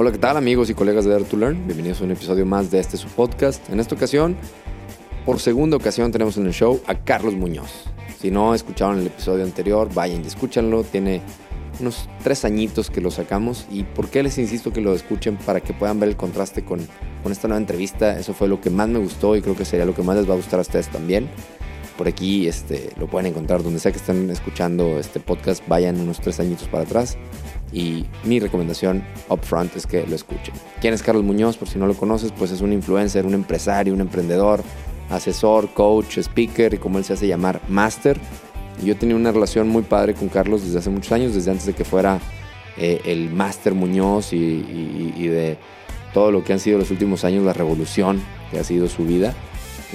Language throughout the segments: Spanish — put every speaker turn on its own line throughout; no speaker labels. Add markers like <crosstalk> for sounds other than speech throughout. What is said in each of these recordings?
Hola, ¿qué tal amigos y colegas de Dare to Learn? Bienvenidos a un episodio más de este su podcast. En esta ocasión, por segunda ocasión tenemos en el show a Carlos Muñoz. Si no escucharon el episodio anterior, vayan y escúchanlo. Tiene unos tres añitos que lo sacamos. ¿Y por qué les insisto que lo escuchen? Para que puedan ver el contraste con, con esta nueva entrevista. Eso fue lo que más me gustó y creo que sería lo que más les va a gustar a ustedes también. Por aquí este, lo pueden encontrar donde sea que estén escuchando este podcast. Vayan unos tres añitos para atrás y mi recomendación upfront es que lo escuchen. ¿Quién es Carlos Muñoz? Por si no lo conoces, pues es un influencer, un empresario, un emprendedor, asesor, coach, speaker y como él se hace llamar, master. yo tenía una relación muy padre con Carlos desde hace muchos años, desde antes de que fuera eh, el Master Muñoz y, y, de todo lo que han sido los últimos años, la revolución que ha sido su vida.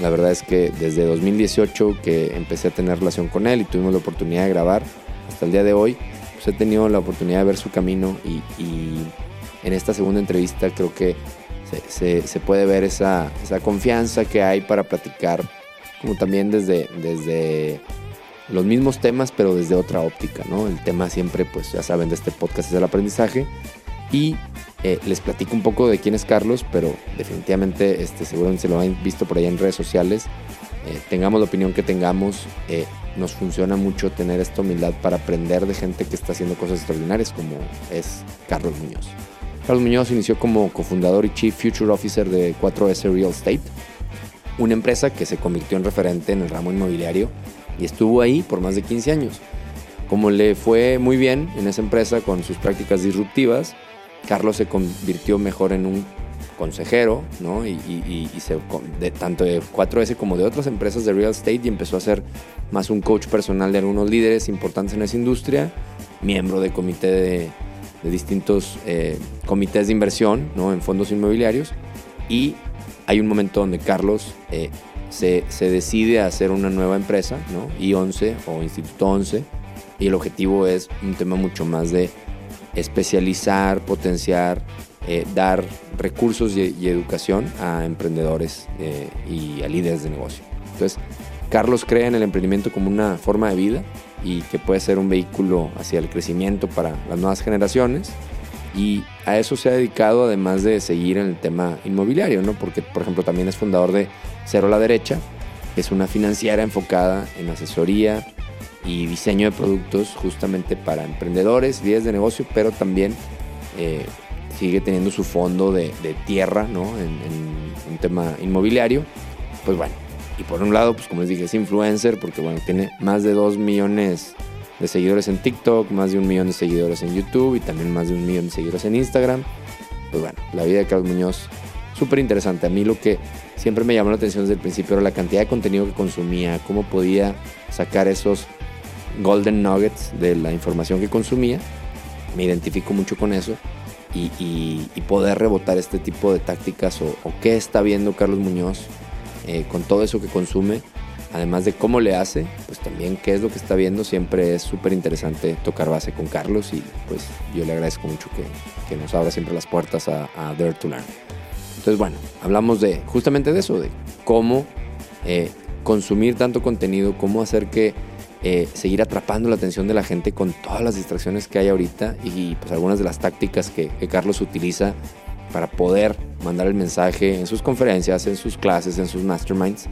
La verdad es que desde 2018 que empecé a tener relación con él y tuvimos la oportunidad de grabar hasta el día de hoy, pues, he tenido la oportunidad de ver su camino y, en esta segunda entrevista creo que se, puede ver esa, confianza que hay para platicar, como también desde, desde los mismos temas, pero desde otra óptica, ¿no? El tema siempre, pues ya saben, de este podcast es el aprendizaje. Y eh, les platico un poco de quién es Carlos, pero definitivamente, este, seguramente se lo han visto por ahí en redes sociales. Eh, tengamos la opinión que tengamos, eh, nos funciona mucho tener esta humildad para aprender de gente que está haciendo cosas extraordinarias como es Carlos Muñoz. Carlos Muñoz inició como cofundador y Chief Future Officer de 4S Real Estate, una empresa que se convirtió en referente en el ramo inmobiliario y estuvo ahí por más de 15 años. Como le fue muy bien en esa empresa con sus prácticas disruptivas, Carlos se convirtió mejor en un consejero, ¿no? Y, de, tanto de 4S como de otras empresas de real estate y empezó a ser más un coach personal de algunos líderes importantes en esa industria, miembro de comité de, distintos eh, comités de inversión, ¿no? En fondos inmobiliarios y hay un momento donde Carlos eh, se, se, decide a hacer una nueva empresa, ¿no? I11 o Instituto 11 y el objetivo es un tema mucho más de especializar, potenciar eh, dar recursos y, educación a emprendedores eh, y a líderes de negocio. Entonces, Carlos cree en el emprendimiento como una forma de vida y que puede ser un vehículo hacia el crecimiento para las nuevas generaciones. Y a eso se ha dedicado además de seguir en el tema inmobiliario, ¿no? Porque, por ejemplo, también es fundador de Cero a la Derecha, que es una financiera enfocada en asesoría y diseño de productos justamente para emprendedores, líderes de negocio, pero también eh, sigue teniendo su fondo de, tierra, ¿no? En, un tema inmobiliario. Pues bueno, y por un lado, pues como les dije, es influencer porque bueno, tiene más de 2 millones de seguidores en TikTok, más de un millón de seguidores en YouTube y también más de un millón de seguidores en Instagram. Pues bueno, la vida de Carlos Muñoz, súper interesante. A mí lo que siempre me llamó la atención desde el principio era la cantidad de contenido que consumía, cómo podía sacar esos golden nuggets de la información que consumía. Me identifico mucho con eso y, poder rebotar este tipo de tácticas o, qué está viendo Carlos Muñoz eh, con todo eso que consume, además de cómo le hace, pues también qué es lo que está viendo, siempre es súper interesante tocar base con Carlos y pues yo le agradezco mucho que, nos abra siempre las puertas a, Dare to Learn. Entonces bueno, hablamos de justamente de eso, de cómo eh, consumir tanto contenido, cómo hacer que eh, seguir atrapando la atención de la gente con todas las distracciones que hay ahorita y pues algunas de las tácticas que, Carlos utiliza para poder mandar el mensaje en sus conferencias, en sus clases, en sus masterminds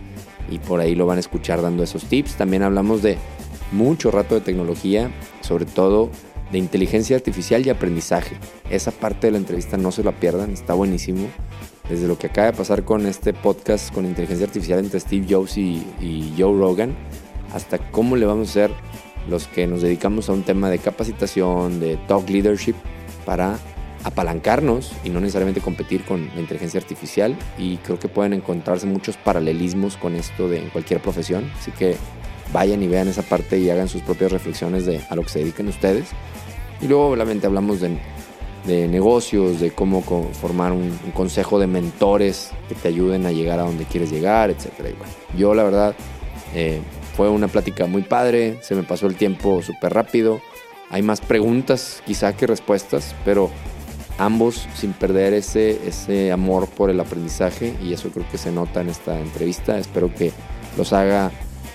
y por ahí lo van a escuchar dando esos tips. También hablamos de mucho rato de tecnología, sobre todo de inteligencia artificial y aprendizaje. Esa parte de la entrevista no se la pierdan, está buenísimo. Desde lo que acaba de pasar con este podcast con inteligencia artificial entre Steve Jobs y, y Joe Rogan, hasta cómo le vamos a hacer los que nos dedicamos a un tema de capacitación, de talk leadership, para apalancarnos y no necesariamente competir con la inteligencia artificial. Y creo que pueden encontrarse muchos paralelismos con esto de en cualquier profesión. Así que vayan y vean esa parte y hagan sus propias reflexiones de a lo que se dediquen ustedes. Y luego obviamente hablamos de, negocios, de cómo formar un, consejo de mentores que te ayuden a llegar a donde quieres llegar, etc. yo la verdad... Eh, fue una plática muy padre, se me pasó el tiempo súper rápido. Hay más preguntas quizá que respuestas, pero ambos sin perder ese, ese amor por el aprendizaje y eso creo que se nota en esta entrevista. Espero que los haga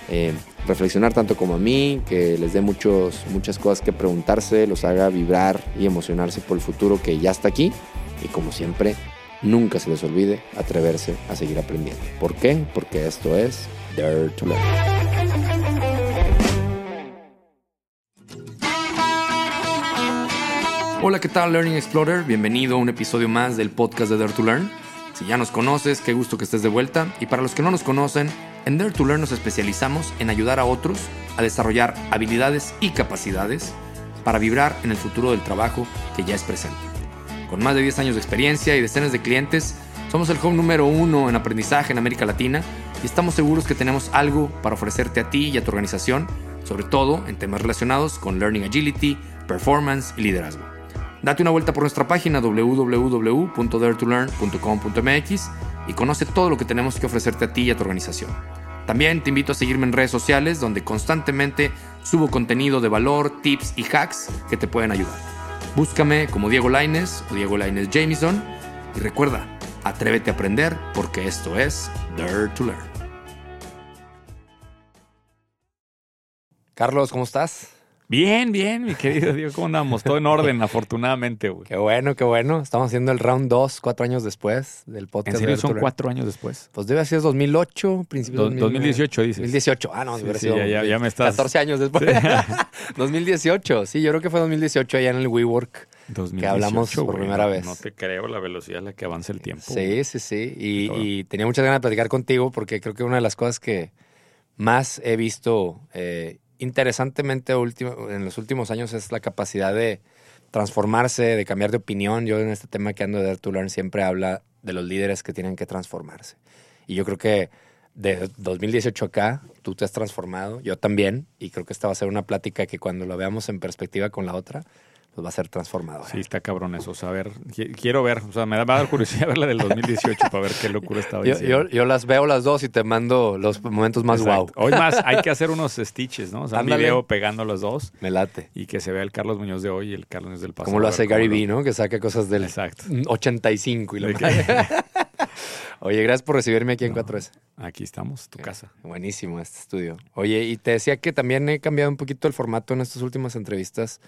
eh, reflexionar tanto como a mí, que les dé muchos, muchas cosas que preguntarse, los haga vibrar y emocionarse por el futuro que ya está aquí Y como siempre, nunca se les olvide atreverse a seguir aprendiendo. ¿Por qué? Porque esto es Dare to Learn. Hola, ¿qué tal Learning Explorer? Bienvenido a un episodio más del podcast de Dare to Learn. Si ya nos conoces, qué gusto que estés de vuelta. Y para los que no nos conocen, en Dare to Learn nos especializamos en ayudar a otros a desarrollar habilidades y capacidades para vibrar en el futuro del trabajo que ya es presente. Con más de 10 años de experiencia y decenas de clientes, somos el home número uno en aprendizaje en América Latina y estamos seguros que tenemos algo para ofrecerte a ti y a tu organización, sobre todo en temas relacionados con Learning Agility, Performance y Liderazgo. Date una vuelta por nuestra página www.daretolearn.com.mx y conoce todo lo que tenemos que ofrecerte a ti y a tu organización. También te invito a seguirme en redes sociales donde constantemente subo contenido de valor, tips y hacks que te pueden ayudar. Búscame como Diego Laines o Diego Laines Jameson y recuerda, atrévete a aprender porque esto es Dare to Learn. Carlos, ¿cómo estás?
Bien, bien, mi querido Diego, ¿cómo andamos? Todo en orden, afortunadamente, güey.
Qué bueno, qué bueno. Estamos haciendo el round 2, cuatro años después del podcast.
¿En serio
de
son cuatro años después?
Pues debe haber sido 2008, principio
Do-
de
2018 dices.
2018, ah, no,
Sí,
hubiera
sí,
sido
ya- ya- ya me estás-
14 años después. 2018, <laughs> sí, yo creo que fue 2018 allá en el WeWork.
2018,
hablamos por primera
no-
vez.
No te creo la velocidad a la que avanza el tiempo.
Sí, sí, sí. Y tenía muchas ganas de platicar contigo porque creo que una de las cosas que más he visto eh, interesantemente último- en los últimos años es la capacidad de transformarse, de cambiar de opinión. Yo en este tema que ando de Dare siempre habla de los líderes que tienen que transformarse. Y yo creo que de 2018 acá, tú te has transformado, yo también, y creo que esta va a ser una plática que cuando lo veamos en perspectiva con la otra, pues va a ser transformadora.
Sí, está cabrón eso. O sea, a ver, qui- quiero ver, o sea, me va a dar curiosidad ver la del 2018 para ver qué locura estaba
Yo,
diciendo.
yo- yo las veo las dos y te mando los momentos más
Exacto.
wow.
Hoy más, hay que <laughs> hacer unos stitches, ¿no? O sea, un
Ándale.
video pegando los dos
Me late.
y que se vea el Carlos Muñoz de hoy y el Carlos Muñoz del pasado.
Como lo hace Gary Vee, ¿no? Que saca cosas del
Exacto.
85 y lo
que- <laughs>
Oye, gracias por recibirme aquí en
No.
4S.
Aquí estamos, tu casa.
Buenísimo este estudio. Oye, y te decía que también he cambiado un poquito el formato en estas últimas entrevistas.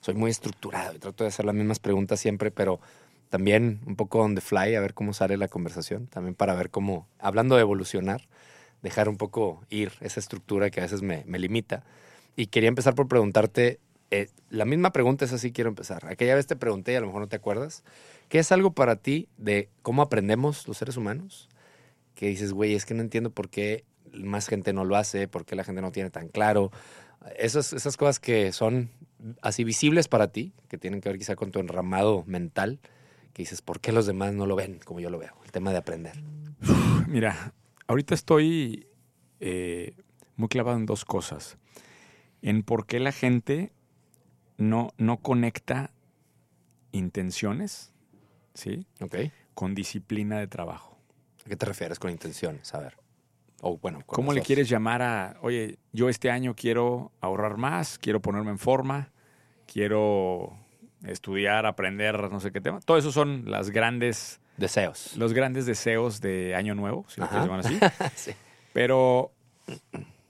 Soy muy estructurado y trato de hacer las mismas preguntas siempre, pero también un poco on the fly, a ver cómo sale la conversación. También para ver cómo, hablando de evolucionar, dejar un poco ir esa estructura que a veces me, me limita. Y quería empezar por preguntarte, eh, la misma pregunta es así, quiero empezar. Aquella vez te pregunté y a lo mejor no te acuerdas, ¿qué es algo para ti de cómo aprendemos los seres humanos? Que dices, güey, es que no entiendo por qué más gente no lo hace, por qué la gente no tiene tan claro. Esas, esas cosas que son así visibles para ti, que tienen que ver quizá con tu enramado mental, que dices, ¿por qué los demás no lo ven como yo lo veo? El tema de aprender.
Mira, ahorita estoy eh, muy clavado en dos cosas. En por qué la gente no, no conecta intenciones, ¿sí?
¿Ok?
Con disciplina de trabajo.
¿A qué te refieres con intenciones? A ver. O bueno, con
¿Cómo le quieres llamar a, oye, yo este año quiero ahorrar más, quiero ponerme en forma, quiero estudiar, aprender, no sé qué tema? Todo eso son las grandes,
Deseos.
los grandes deseos de Año Nuevo, si lo quieres llamar así. <laughs>
sí.
Pero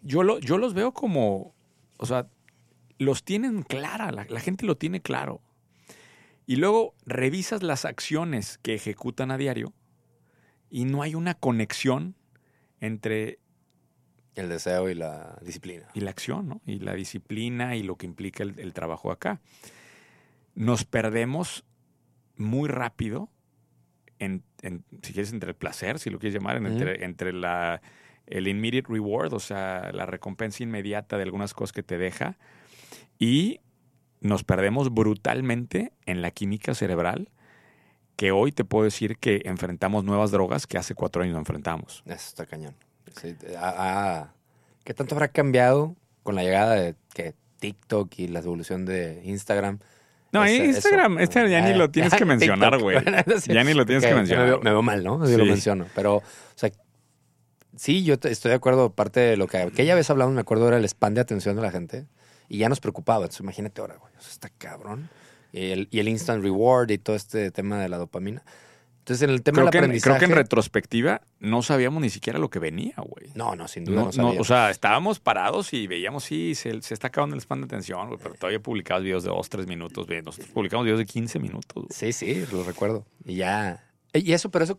yo, lo, yo los veo como, o sea, los tienen clara, la, la gente lo tiene claro. Y luego revisas las acciones que ejecutan a diario y no hay una conexión entre
El deseo y la disciplina.
y la acción, ¿no? Y la disciplina y lo que implica el, el trabajo acá. Nos perdemos muy rápido, en, en- si quieres, entre el placer, si lo quieres llamar, en- entre, entre la, el immediate reward, o sea, la recompensa inmediata de algunas cosas que te deja, y nos perdemos brutalmente en la química cerebral, que hoy te puedo decir que enfrentamos nuevas drogas que hace cuatro años no enfrentamos.
Eso está cañón. Sí, ah, ah, ¿Qué tanto habrá cambiado con la llegada de que TikTok y la evolución de Instagram?
No, Instagram,
eso.
Instagram ya ni lo tienes que mencionar, güey. Ya ni lo tienes que
Me
mencionar.
veo, me veo mal, ¿no? Así lo menciono. Pero, o sea, sí, yo te- estoy de acuerdo. Parte de lo que aquella vez hablamos, me acuerdo, era el span de atención de la gente. Y ya nos preocupaba. Entonces, imagínate ahora, güey. Eso está cabrón. Y el, y el instant reward y todo este tema de la dopamina. Entonces, en el tema
Creo
del
que, en,
aprendizaje.
creo que en retrospectiva no sabíamos ni siquiera lo que venía, güey.
No, no, sin duda
No,
no,
no,
sabía.
o sea, estábamos parados y veíamos, sí, se, se está acabando el span de atención, güey, pero todavía publicabas videos de 2, 3 minutos. güey. Nosotros publicamos videos de 15 minutos. güey.
Sí, sí, lo recuerdo. Y ya. Y eso, pero eso,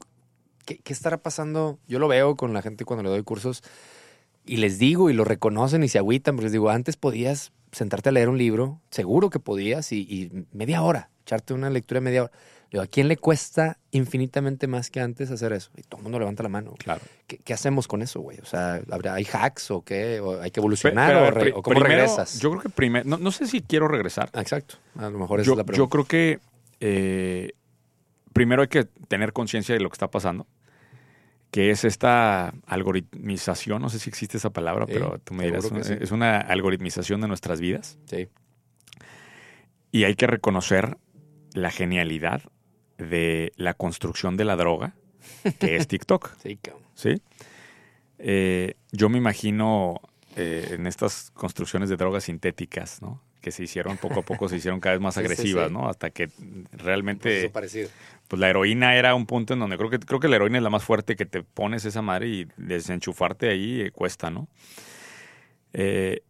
¿qué, qué estará pasando? Yo lo veo con la gente cuando le doy cursos y les digo y lo reconocen y se agüitan, porque les digo, antes podías sentarte a leer un libro, seguro que podías, y, y media hora, echarte una lectura de media hora. Le Digo, ¿a quién le cuesta infinitamente más que antes hacer eso? Y todo el mundo levanta la mano.
Claro.
¿Qué, qué hacemos con eso, güey? O sea, ¿habrá, ¿hay hacks o qué? ¿O ¿Hay que evolucionar
Pero,
o, re- cómo
primero,
regresas?
Yo creo que primero, no, no sé si quiero regresar.
Exacto. A lo mejor esa
Yo,
es la
yo
pregunta.
creo que eh, primero hay que tener conciencia de lo que está pasando, que es esta algoritmización, no sé si existe esa palabra,
Sí,
pero tú me dirás,
sí.
es una algoritmización de nuestras vidas
Sí.
y hay que reconocer la genialidad de la construcción de la droga, que es <laughs> TikTok.
Sí, cabrón.
¿sí? Eh, yo me imagino eh, en estas construcciones de drogas sintéticas, ¿no? Que se hicieron poco a poco, se <laughs> hicieron cada vez más
Sí, sí,
agresivas,
sí.
¿no? Hasta que
Pues
realmente,
parecido.
pues la heroína era un punto en donde creo que creo que la heroína es la más fuerte que te pones esa madre y desenchufarte ahí eh, cuesta, ¿no? Eh,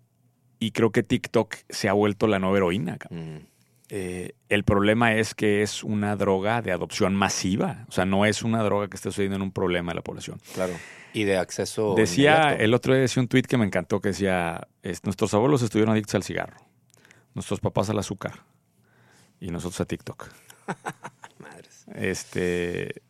y creo que TikTok se ha vuelto la nueva heroína.
Mm.
Eh, el problema es que es una droga de adopción masiva. O sea, no es una droga que esté sucediendo en un problema de la población.
Claro. Y de acceso.
Decía,
inmediato.
el otro día decía un tweet que me encantó que decía, es, nuestros abuelos estuvieron adictos al cigarro, nuestros papás al azúcar y nosotros a TikTok. <laughs>
Madres.
Este,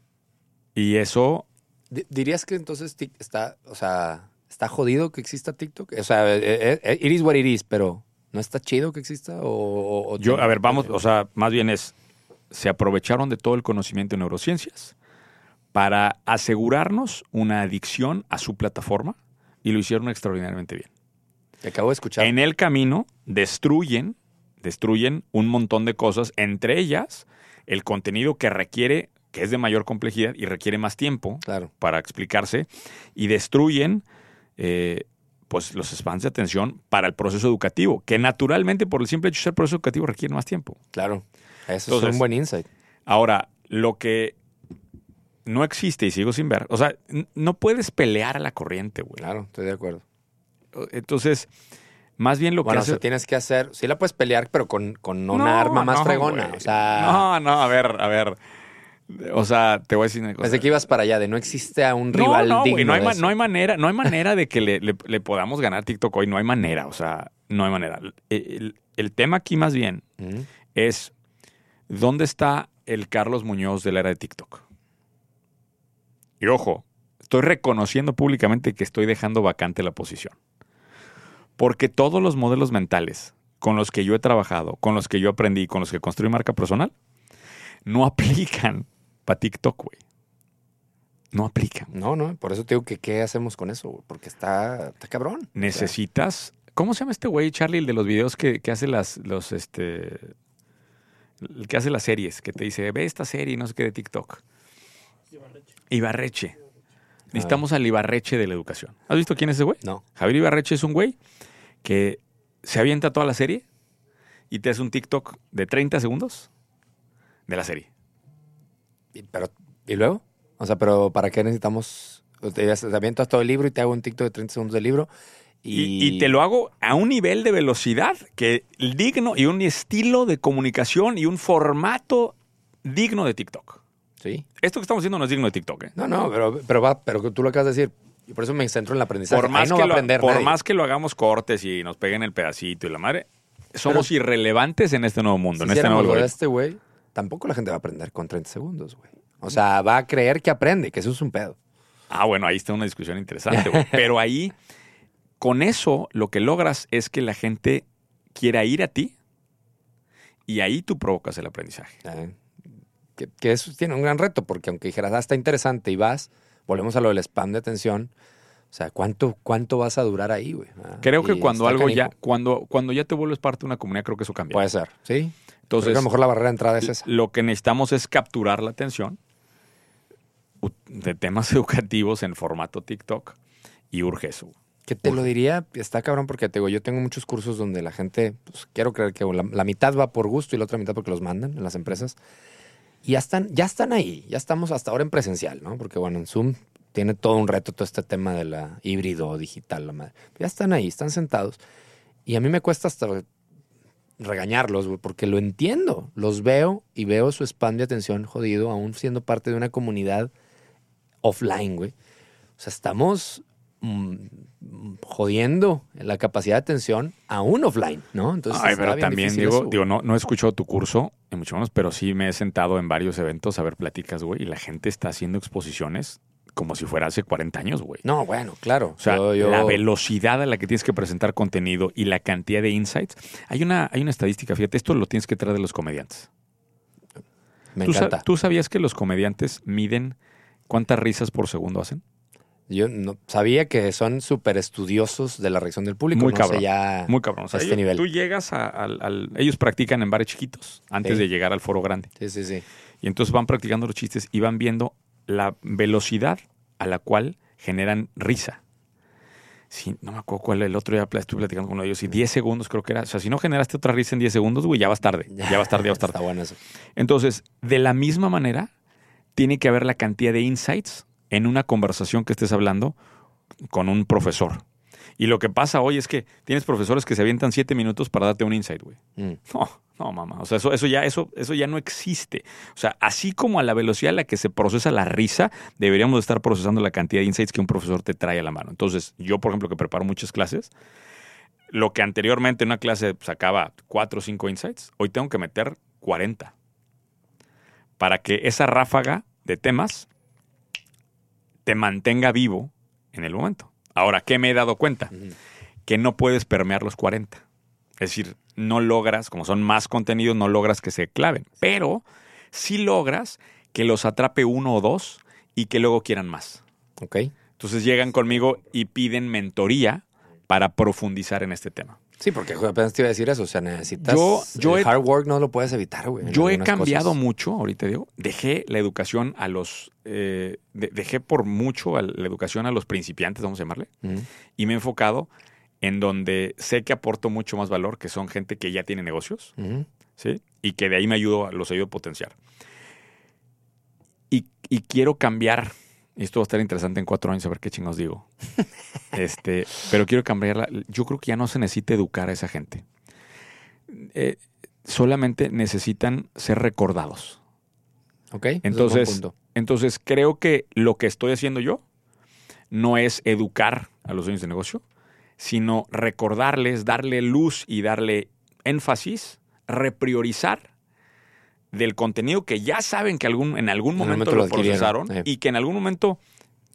y eso,
Di- ¿Dirías que entonces está, o sea, está jodido que exista TikTok? O sea, eh, eh, it is what it is, pero ¿no está chido que exista? O, o-
yo, a ver, vamos, o sea, más bien es, se aprovecharon de todo el conocimiento en neurociencias para asegurarnos una adicción a su plataforma y lo hicieron extraordinariamente bien.
Te acabo de escuchar.
En el camino destruyen, destruyen un montón de cosas, entre ellas el contenido que requiere, que es de mayor complejidad y requiere más tiempo
Claro.
para explicarse, y destruyen eh, pues los spans de atención para el proceso educativo, que naturalmente por el simple hecho de ser proceso educativo requiere más tiempo.
Claro. Eso es un buen insight.
Ahora, lo que no existe y sigo sin ver, o sea, no puedes pelear a la corriente, güey.
Claro, estoy de acuerdo.
Entonces, más bien lo
Bueno,
que
o sea,
hace...
tienes que hacer. Sí la puedes pelear, pero con, con una
No,
arma más
no,
fregona.
güey.
O sea,
No, no, a ver, a ver. O sea, te voy a decir una cosa.
desde que ibas para allá, de no existe a un
no,
rival
no, güey,
digno.
no hay,
de
ma-
eso.
no hay manera, no hay manera de que le, le- le podamos ganar TikTok hoy. No hay manera, o sea, no hay manera. El, el- el tema aquí más bien
Mm.
es ¿dónde está el Carlos Muñoz de la era de TikTok? Y ojo, estoy reconociendo públicamente que estoy dejando vacante la posición. Porque todos los modelos mentales con los que yo he trabajado, con los que yo aprendí, con los que construí marca personal, no <laughs> aplican para TikTok, güey. No aplican.
No, no, por eso te digo que qué hacemos con eso, güey? porque está, está cabrón.
Necesitas. ¿Cómo se llama este güey, Charlie, el de los videos que, que hace las, los, este, el que hace las series, que te dice, ve esta serie, no sé qué, de TikTok. Ibarreche. Necesitamos al Ibarreche de la educación. ¿Has visto quién es ese güey?
no.
Javier Ibarreche es un güey que se avienta toda la serie y te hace un TikTok de 30 segundos de la serie.
Y, pero, ¿Y luego? O sea, pero ¿para qué necesitamos? Te, te avientas todo el libro y te hago un TikTok de 30 segundos del libro.
Y,
Y,
y te lo hago a un nivel de velocidad que digno y un estilo de comunicación y un formato digno de TikTok.
Sí.
Esto que estamos haciendo no es digno de TikTok. ¿eh?
No, no, pero, pero va, pero tú lo acabas de decir. Y por eso me centro en el aprendizaje.
Por, más,
no
que lo, por
nadie.
más que lo hagamos cortes y nos peguen el pedacito y la madre, somos irrelevantes en este nuevo mundo,
si
en este nuevo algoritmo.
este güey, tampoco la gente va a aprender con 30 segundos, güey. O sea, va a creer que aprende, que eso es un pedo.
Ah, bueno, ahí está una discusión interesante, güey. <laughs> Pero ahí, con eso, lo que logras es que la gente quiera ir a ti y ahí tú provocas el aprendizaje.
¿eh? Que, que eso tiene un gran reto, porque aunque dijeras, ah, está interesante y vas, volvemos a lo del spam de atención. O sea, ¿cuánto, cuánto vas a durar ahí, güey? Ah,
Creo que cuando algo ya, cuando, cuando ya te vuelves parte de una comunidad, creo que eso cambia.
Puede ser, ¿sí? Entonces, a lo mejor la barrera de entrada es esa.
lo que necesitamos es capturar la atención de temas <laughs> educativos en formato TikTok y urge eso.
Que te lo diría, está cabrón, porque te digo, yo tengo muchos cursos donde la gente, pues quiero creer que la, la mitad va por gusto y la otra mitad porque los mandan en las empresas. Y ya están, ya están ahí, ya estamos hasta ahora en presencial, ¿no? Porque bueno, en Zoom tiene todo un reto todo este tema de la híbrido digital, la madre. Ya están ahí, están sentados. Y a mí me cuesta hasta regañarlos, güey, porque lo entiendo. Los veo y veo su spam de atención jodido, aún siendo parte de una comunidad offline, güey. O sea, estamos mm, jodiendo la capacidad de atención aún offline, ¿no?
Entonces, Ay, pero también digo, digo, no, no he escuchado tu curso, en mucho menos, pero sí me he sentado en varios eventos a ver pláticas, güey, y la gente está haciendo exposiciones como si fuera hace 40 años, güey.
No, bueno, claro.
O sea, la velocidad a la que tienes que presentar contenido y la cantidad de insights. Hay una, hay una estadística, fíjate, esto lo tienes que traer de los comediantes.
Me
¿Tú,
encanta.
¿Tú sabías que los comediantes miden cuántas risas por segundo hacen?
Yo no, sabía que son súper estudiosos de la reacción del público.
Muy
no
cabrón.
Sé ya
muy cabrón. O sea,
a este
ellos-
nivel.
Tú llegas a- al, al- Ellos practican en bares chiquitos antes
Sí.
de llegar al foro grande.
Sí, sí, sí.
Y entonces van practicando los chistes y van viendo la velocidad a la cual generan risa. Sí, no me acuerdo cuál el otro día estuve platicando con uno de ellos y 10 segundos creo que era. O sea, si no generaste otra risa en 10 segundos, güey, ya vas tarde. <laughs> Ya vas tarde, ya vas tarde.
Está bueno eso.
Entonces, de la misma manera, tiene que haber la cantidad de insights en una conversación que estés hablando con un profesor. Y lo que pasa hoy es que tienes profesores que se avientan siete minutos para darte un insight, güey.
Mm.
No, no, mamá. O sea, eso, eso, ya, eso, eso ya no existe. O sea, así como a la velocidad a la que se procesa la risa, deberíamos estar procesando la cantidad de insights que un profesor te trae a la mano. Entonces, yo, por ejemplo, que preparo muchas clases, lo que anteriormente en una clase sacaba cuatro o cinco insights, hoy tengo que meter 40 para que esa ráfaga de temas te mantenga vivo en el momento. Ahora, ¿qué me he dado cuenta? Que no puedes permear los 40. Es decir, no logras, como son más contenidos, no logras que se claven. Pero sí logras que los atrape uno o dos y que luego quieran más.
Ok.
Entonces llegan conmigo y piden mentoría para profundizar en este tema.
Sí, porque apenas te iba a decir eso. O sea, necesitas.
Yo- yo
el
he-
hard work no lo puedes evitar, güey.
Yo he cambiado
cosas.
mucho, ahorita digo, dejé la educación a los, eh, de- dejé por mucho a la educación a los principiantes, vamos a llamarle, y me he enfocado en donde sé que aporto mucho más valor, que son gente que ya tiene negocios. ¿sí? Y que de ahí me ayudo, los ayudo a potenciar. Y, y quiero cambiar, y esto va a estar interesante en cuatro años, a ver qué chingos digo. <laughs> este, pero quiero cambiarla. Yo creo que ya no se necesita educar a esa gente. Eh, solamente necesitan ser recordados.
Ok. ese es
Entonces,
punto.
entonces creo que lo que estoy haciendo yo no es educar a los dueños de negocio, sino recordarles, darle luz y darle énfasis, repriorizar del contenido que ya saben que algún, en algún
En
momento, lo, procesaron
sí.
y que en algún momento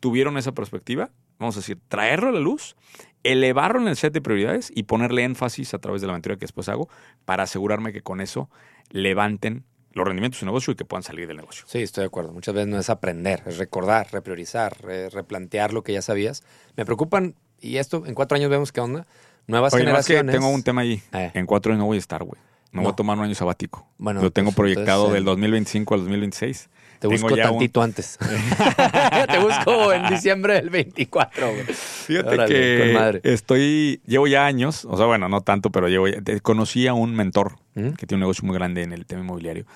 tuvieron esa perspectiva, vamos a decir, traerlo a la luz, elevarlo en el set de prioridades y ponerle énfasis a través de la mentoría que después hago para asegurarme que con eso levanten los rendimientos de su negocio y que puedan salir del negocio.
Sí, estoy de acuerdo. Muchas veces no es aprender, es recordar, repriorizar, re- replantear lo que ya sabías. Me preocupan, y esto en cuatro años vemos qué onda, nuevas
Oye, que
generaciones.
tengo un tema ahí.
Eh.
En cuatro años no voy a estar, güey. Voy
No.
a tomar un año sabático.
Bueno,
Lo tengo
pues,
proyectado
entonces,
del
eh,
2025 al 2026.
Te
Tengo
busco
ya un-
tantito antes. <laughs> Te busco en diciembre del 24, güey.
Fíjate
Órale,
que
con madre.
estoy, llevo ya años, o sea, bueno, no tanto, pero llevo ya- te- conocí a un mentor
¿Mm?
que tiene un negocio muy grande en el tema inmobiliario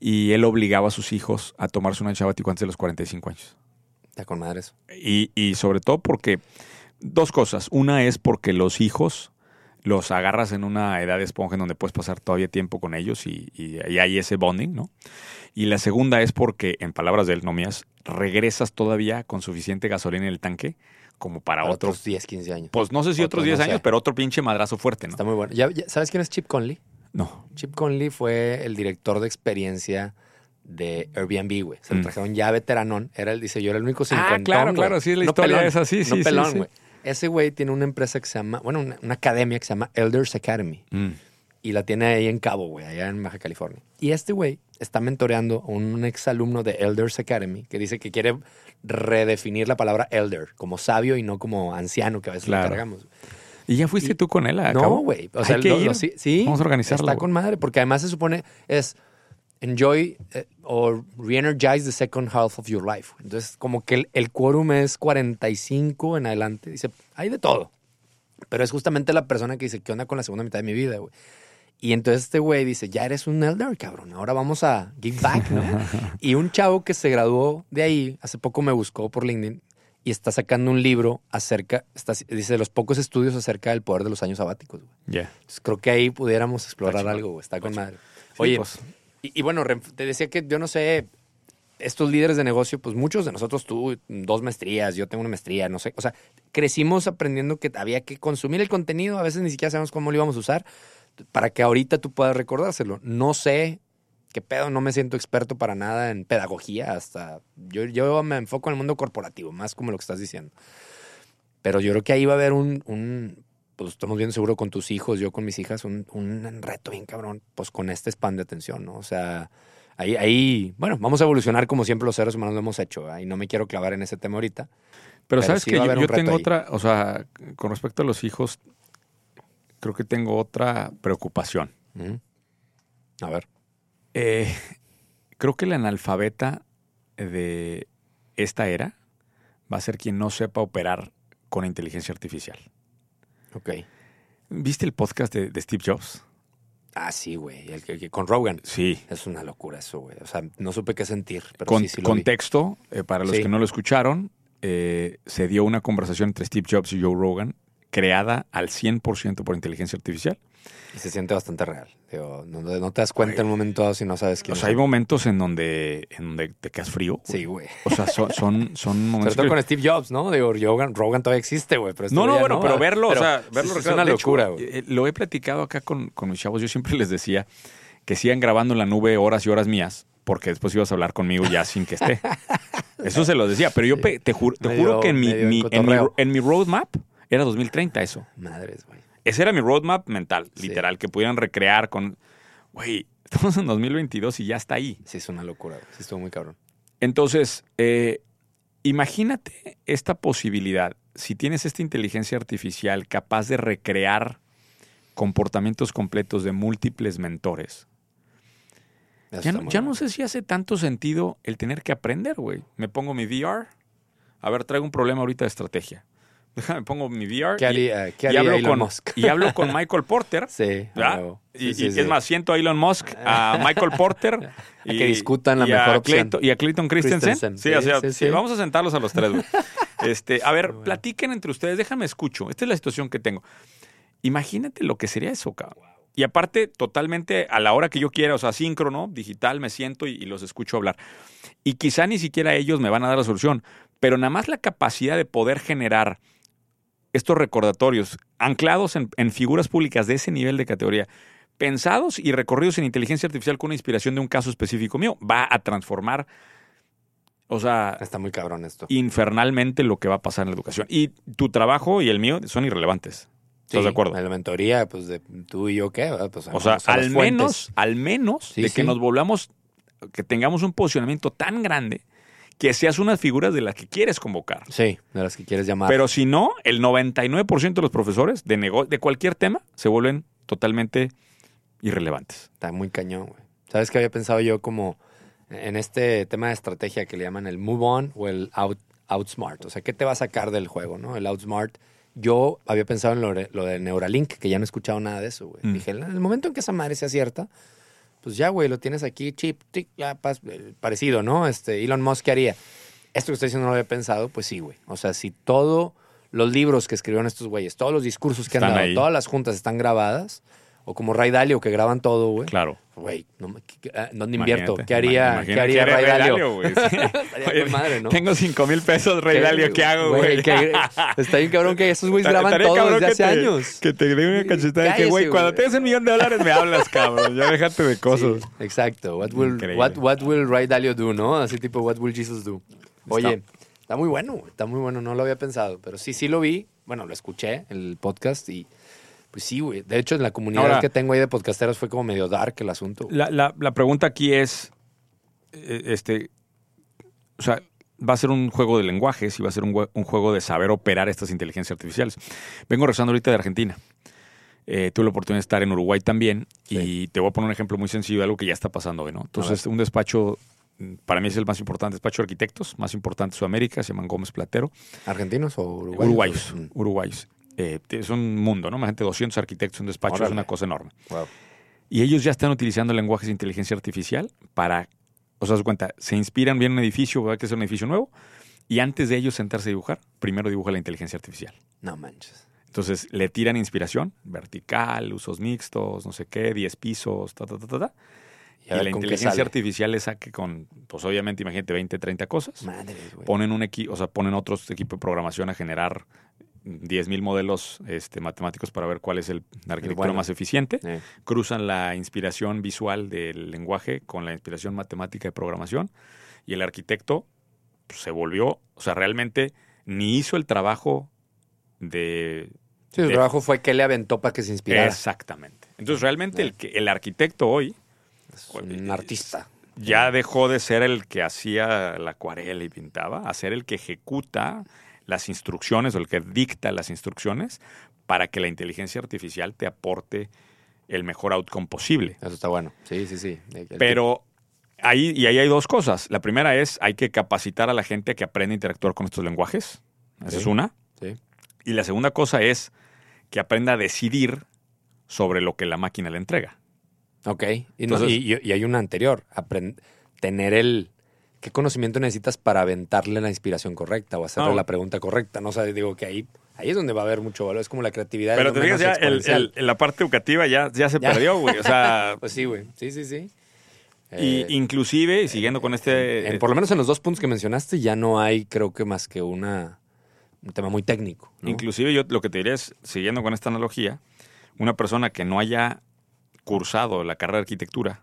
y él obligaba a sus hijos a tomarse un año sabático antes de los 45 años.
Está con madre eso.
Y, y sobre todo porque, dos cosas. Una es porque los hijos los agarras en una edad de esponja en donde puedes pasar todavía tiempo con ellos y, y- y hay ese bonding, ¿no? Y la segunda es porque, en palabras de él, no mías, regresas todavía con suficiente gasolina en el tanque como para,
Para
otros.
otros 10, 15 años.
Pues no sé si
otros,
otros 10
no sé.
años, pero otro pinche madrazo fuerte, ¿no?
Está muy bueno. ¿Ya, ya- sabes quién es Chip Conley?
No.
Chip Conley fue el director de experiencia de Airbnb, güey. Se lo
Mm.
trajeron ya veteranón. Era el, dice, yo era el único
Ah,
cincuentón,
claro,
güey.
claro, sí, es la
No
historia
pelón,
esa, sí, sí,
no
sí,
pelón,
sí.
Ese güey tiene una empresa que se llama, bueno, una, una academia que se llama Elders Academy.
Mm.
Y la tiene ahí en Cabo, güey, allá en Baja California. Y este güey está mentoreando a un exalumno de Elders Academy que dice que quiere redefinir la palabra elder como sabio y no como anciano que a veces
Claro.
lo cargamos.
¿Y ya fuiste
Y-
tú con él a
No, güey. O
Hay
sea,
que
lo- lo-
ir.
sí, sí,
Vamos a organizarlo,
Está con madre, porque además se supone es enjoy eh, or re-energize the second half of your life. Entonces, como que el, el quórum es 45 en adelante. Dice, hay de todo. Pero es justamente la persona que dice, ¿qué onda con la segunda mitad de mi vida, güey? Y entonces este güey dice, ya eres un elder, cabrón, ahora vamos a give back, ¿no? <laughs> y un chavo que se graduó de ahí, hace poco me buscó por LinkedIn y está sacando un libro acerca, está, dice, los pocos estudios acerca del poder de los años sabáticos. güey.
Ya.
Entonces, creo que ahí pudiéramos explorar algo, güey. Está con madre.
Sí,
Oye,
pues,
y, y bueno, te decía que yo no sé, estos líderes de negocio, pues muchos de nosotros, tú, dos maestrías, yo tengo una maestría, no sé. O sea, crecimos aprendiendo que había que consumir el contenido, a veces ni siquiera sabemos cómo lo íbamos a usar, para que ahorita tú puedas recordárselo. No sé qué pedo, no me siento experto para nada en pedagogía, hasta. Yo, yo me enfoco en el mundo corporativo, más como lo que estás diciendo. Pero yo creo que ahí va a haber un pues estamos viendo seguro con tus hijos, yo con mis hijas, un, un reto bien cabrón, pues con este span de atención, ¿no? O sea, ahí, ahí, bueno, vamos a evolucionar como siempre los seres humanos lo hemos hecho, ¿verdad? y no me quiero clavar en ese tema ahorita.
Pero,
Pero
sabes
sí
que yo, tengo
ahí.
otra, o sea, con respecto a los hijos, creo que tengo otra preocupación.
A ver.
Eh, creo que el analfabeta de esta era va a ser quien no sepa operar con inteligencia artificial.
Ok.
¿Viste el podcast de, de Steve Jobs?
Ah, sí, güey. el Con Rogan.
Sí.
Es una locura eso, güey. O sea, no supe qué sentir, pero
Con,
sí, sí lo vi.
contexto, eh, para los
Sí.
que no lo escucharon, eh, se dio una conversación entre Steve Jobs y Joe Rogan creada al 100% por inteligencia artificial.
Y se siente bastante real. Digo, no, no te das cuenta en un momento dado si no sabes quién
O sea,
es.
hay momentos en donde, en donde te quedas frío. güey.
Sí, güey.
O sea, son, son, son
Sobre
momentos...
todo
que-
con Steve Jobs, ¿no? Digo, Rogan, Rogan todavía existe, güey. pero
No, no, bueno, pero verlo,
Pero
o sea, verlo
Es, una
hecho,
locura, güey.
eh, lo he platicado acá con, con mis chavos. Yo siempre <laughs> les decía que sigan grabando en la nube horas y horas mías, porque después ibas a hablar conmigo ya sin que esté. <laughs> Eso se lo decía, pero yo te, juro- te
Medio-
juro que en mi,
en
mi- en, mi,
cotorreo.
en mi roadmap era 2030 eso.
Madres, güey.
Ese era mi roadmap mental,
Sí.
literal, que pudieran recrear con... Güey, estamos en 2022 y ya está ahí.
Sí, es una locura. Sí, estuvo muy cabrón.
Entonces, eh, imagínate esta posibilidad. Si tienes esta inteligencia artificial capaz de recrear comportamientos completos de múltiples mentores, ya, no sé si hace tanto sentido el tener que aprender, güey. Me pongo mi VR. A ver, traigo un problema ahorita de estrategia. Déjame, pongo mi VR.
¿Qué
y-
haría,
y, hablo
Elon
con,
Musk?
y hablo con Michael Porter. <laughs>
Sí.
Y,
Sí,
y
sí,
es más, siento a Elon Musk, a Michael Porter. <laughs>
A que discutan la
y
mejor opción.
Clayton- y a Clayton Christensen.
Christensen.
Sí,
Sí,
o sea,
sí,
vamos a sentarlos a los tres. güey. <laughs> Este, a ver,
bueno.
platiquen entre ustedes, déjame escucho. Esta es la situación que tengo. Imagínate lo que sería eso, cabrón. Y aparte, totalmente a la hora que yo quiera, o sea, síncrono, digital, me siento y, y los escucho hablar. Y quizá ni siquiera ellos me van a dar la solución, pero nada más la capacidad de poder generar estos recordatorios anclados en, en figuras públicas de ese nivel de categoría, pensados y recorridos en inteligencia artificial con una inspiración de un caso específico mío, va a transformar, o sea,
Está muy cabrón esto.
infernalmente lo que va a pasar en la educación. Y tu trabajo y el mío son irrelevantes. ¿Estás
Sí,
de acuerdo?
La mentoría, pues de tú y yo, ¿qué? ¿verdad? Pues,
O sea, al menos, al menos
Sí,
de que nos volvamos, que tengamos un posicionamiento tan grande que seas unas figuras de las que quieres convocar.
Sí, de las que quieres llamar.
Pero si no, el 99% de los profesores de, nego- de cualquier tema se vuelven totalmente irrelevantes.
Está muy cañón, güey. ¿Sabes qué había pensado yo como en este tema de estrategia que le llaman el move on o el out, outsmart? O sea, ¿qué te va a sacar del juego, no? El outsmart. Yo había pensado en lo de, lo de Neuralink, que ya no he escuchado nada de eso, güey.
Mm.
Dije, en el momento en que esa madre sea cierta, pues ya, güey, lo tienes aquí, chip, tic, ya, pas- eh, parecido, ¿no? Este, Elon Musk, ¿qué haría? Esto que estoy diciendo no lo había pensado, pues sí, güey. O sea, si todos los libros que escribieron estos güeyes, todos los discursos que han dado,
ahí.
todas las juntas están grabadas, o como Ray Dalio que graban todo, güey.
Claro.
Güey, no me- ¿qué- qué- ah, ¿dónde invierto?
Imagínate,
¿Qué haría, ¿qué haría
eres
Ray Dalio? <laughs> Estaría
Oye,
madre, ¿no?
Tengo 5 mil pesos, Rey Dalio, ¿qué hago, güey?
está bien cabrón que esos güeyes graban todo desde hace
te-
años.
Que te dé una cachetada de que, güey, cuando tengas un millón de dólares me hablas, cabrón. Ya déjate de cosas.
Sí, exacto. What will,
Increíble.
what, what will Ray Dalio do, no? Así tipo, what will Jesus do? Oye, está muy bueno, está muy bueno. No lo había pensado, pero sí, sí lo vi. Bueno, lo escuché, el podcast y... Pues sí, güey. De hecho, en la comunidad
Ahora-
que tengo ahí de podcasteros fue como medio dark el asunto.
La, la- la pregunta aquí es, eh, este, o sea, va a ser un juego de lenguajes y va a ser un, juego de saber operar estas inteligencias artificiales. Vengo regresando ahorita de Argentina. Eh, tuve la oportunidad de estar en Uruguay también y te voy a poner un ejemplo muy sencillo de algo que ya está pasando hoy, ¿no? Entonces, un despacho, mm, para mí es el más importante, despacho de arquitectos, más importante de Sudamérica, se llaman Gómez Platero.
¿Argentinos o uruguayos?
Uruguayos,
Mm,
uruguayos. Eh, es un mundo, ¿no? Más gente, 200 arquitectos en un despacho, es una cosa enorme.
wow.
Y ellos ya están utilizando lenguajes de inteligencia artificial para, o sea, haz cuenta, se inspiran bien en un edificio, va que es un edificio nuevo, y antes de ellos sentarse a dibujar, primero dibuja la inteligencia artificial.
No manches.
Entonces le tiran inspiración, vertical, usos mixtos, no sé qué, 10 pisos, ta, ta, ta, ta, ta.
Y,
Y, la inteligencia artificial le saque con, pues obviamente, imagínate, 20, 30 cosas.
Madres, güey.
Ponen un equipo, o sea, ponen otros equipos de programación a generar 10.000 modelos este, matemáticos para ver cuál es el arquitectura
bueno.
más eficiente.
Eh,
Cruzan la inspiración visual del lenguaje con la inspiración matemática de programación. Y el arquitecto pues, se volvió, o sea, realmente ni hizo el trabajo de
Sí, su
de-
trabajo fue que le aventó para que se inspirara.
Exactamente. Entonces, realmente el, que, el arquitecto hoy
Es un artista.
ya dejó de ser el que hacía la acuarela y pintaba, a ser el que ejecuta las instrucciones o el que dicta las instrucciones para que la inteligencia artificial te aporte el mejor outcome posible.
Eso está bueno. Sí, sí, sí.
Pero ahí, y ahí hay dos cosas. La primera es, hay que capacitar a la gente a que aprenda a interactuar con estos lenguajes. Esa
Sí.
es una.
Sí.
Y la segunda cosa es que aprenda a decidir sobre lo que la máquina le entrega.
Ok. Y,
Entonces-
y hay una anterior. Aprend- tener el... ¿Qué conocimiento necesitas para aventarle la inspiración correcta o hacerle
Ah,
la pregunta correcta? No o sea, digo que ahí, ahí es donde va a haber mucho valor. Es como la creatividad.
Pero te
menos
ya, el- la parte educativa ya, ya se
Ya.
perdió, güey. O sea, <laughs>
Pues sí, güey. Sí, sí, sí.
y
Eh,
inclusive, y siguiendo con este...
en- por lo menos en los dos puntos que mencionaste ya no hay, creo que más que una un tema muy técnico. ¿no?
Inclusive yo lo que te diría es, siguiendo con esta analogía, una persona que no haya cursado la carrera de arquitectura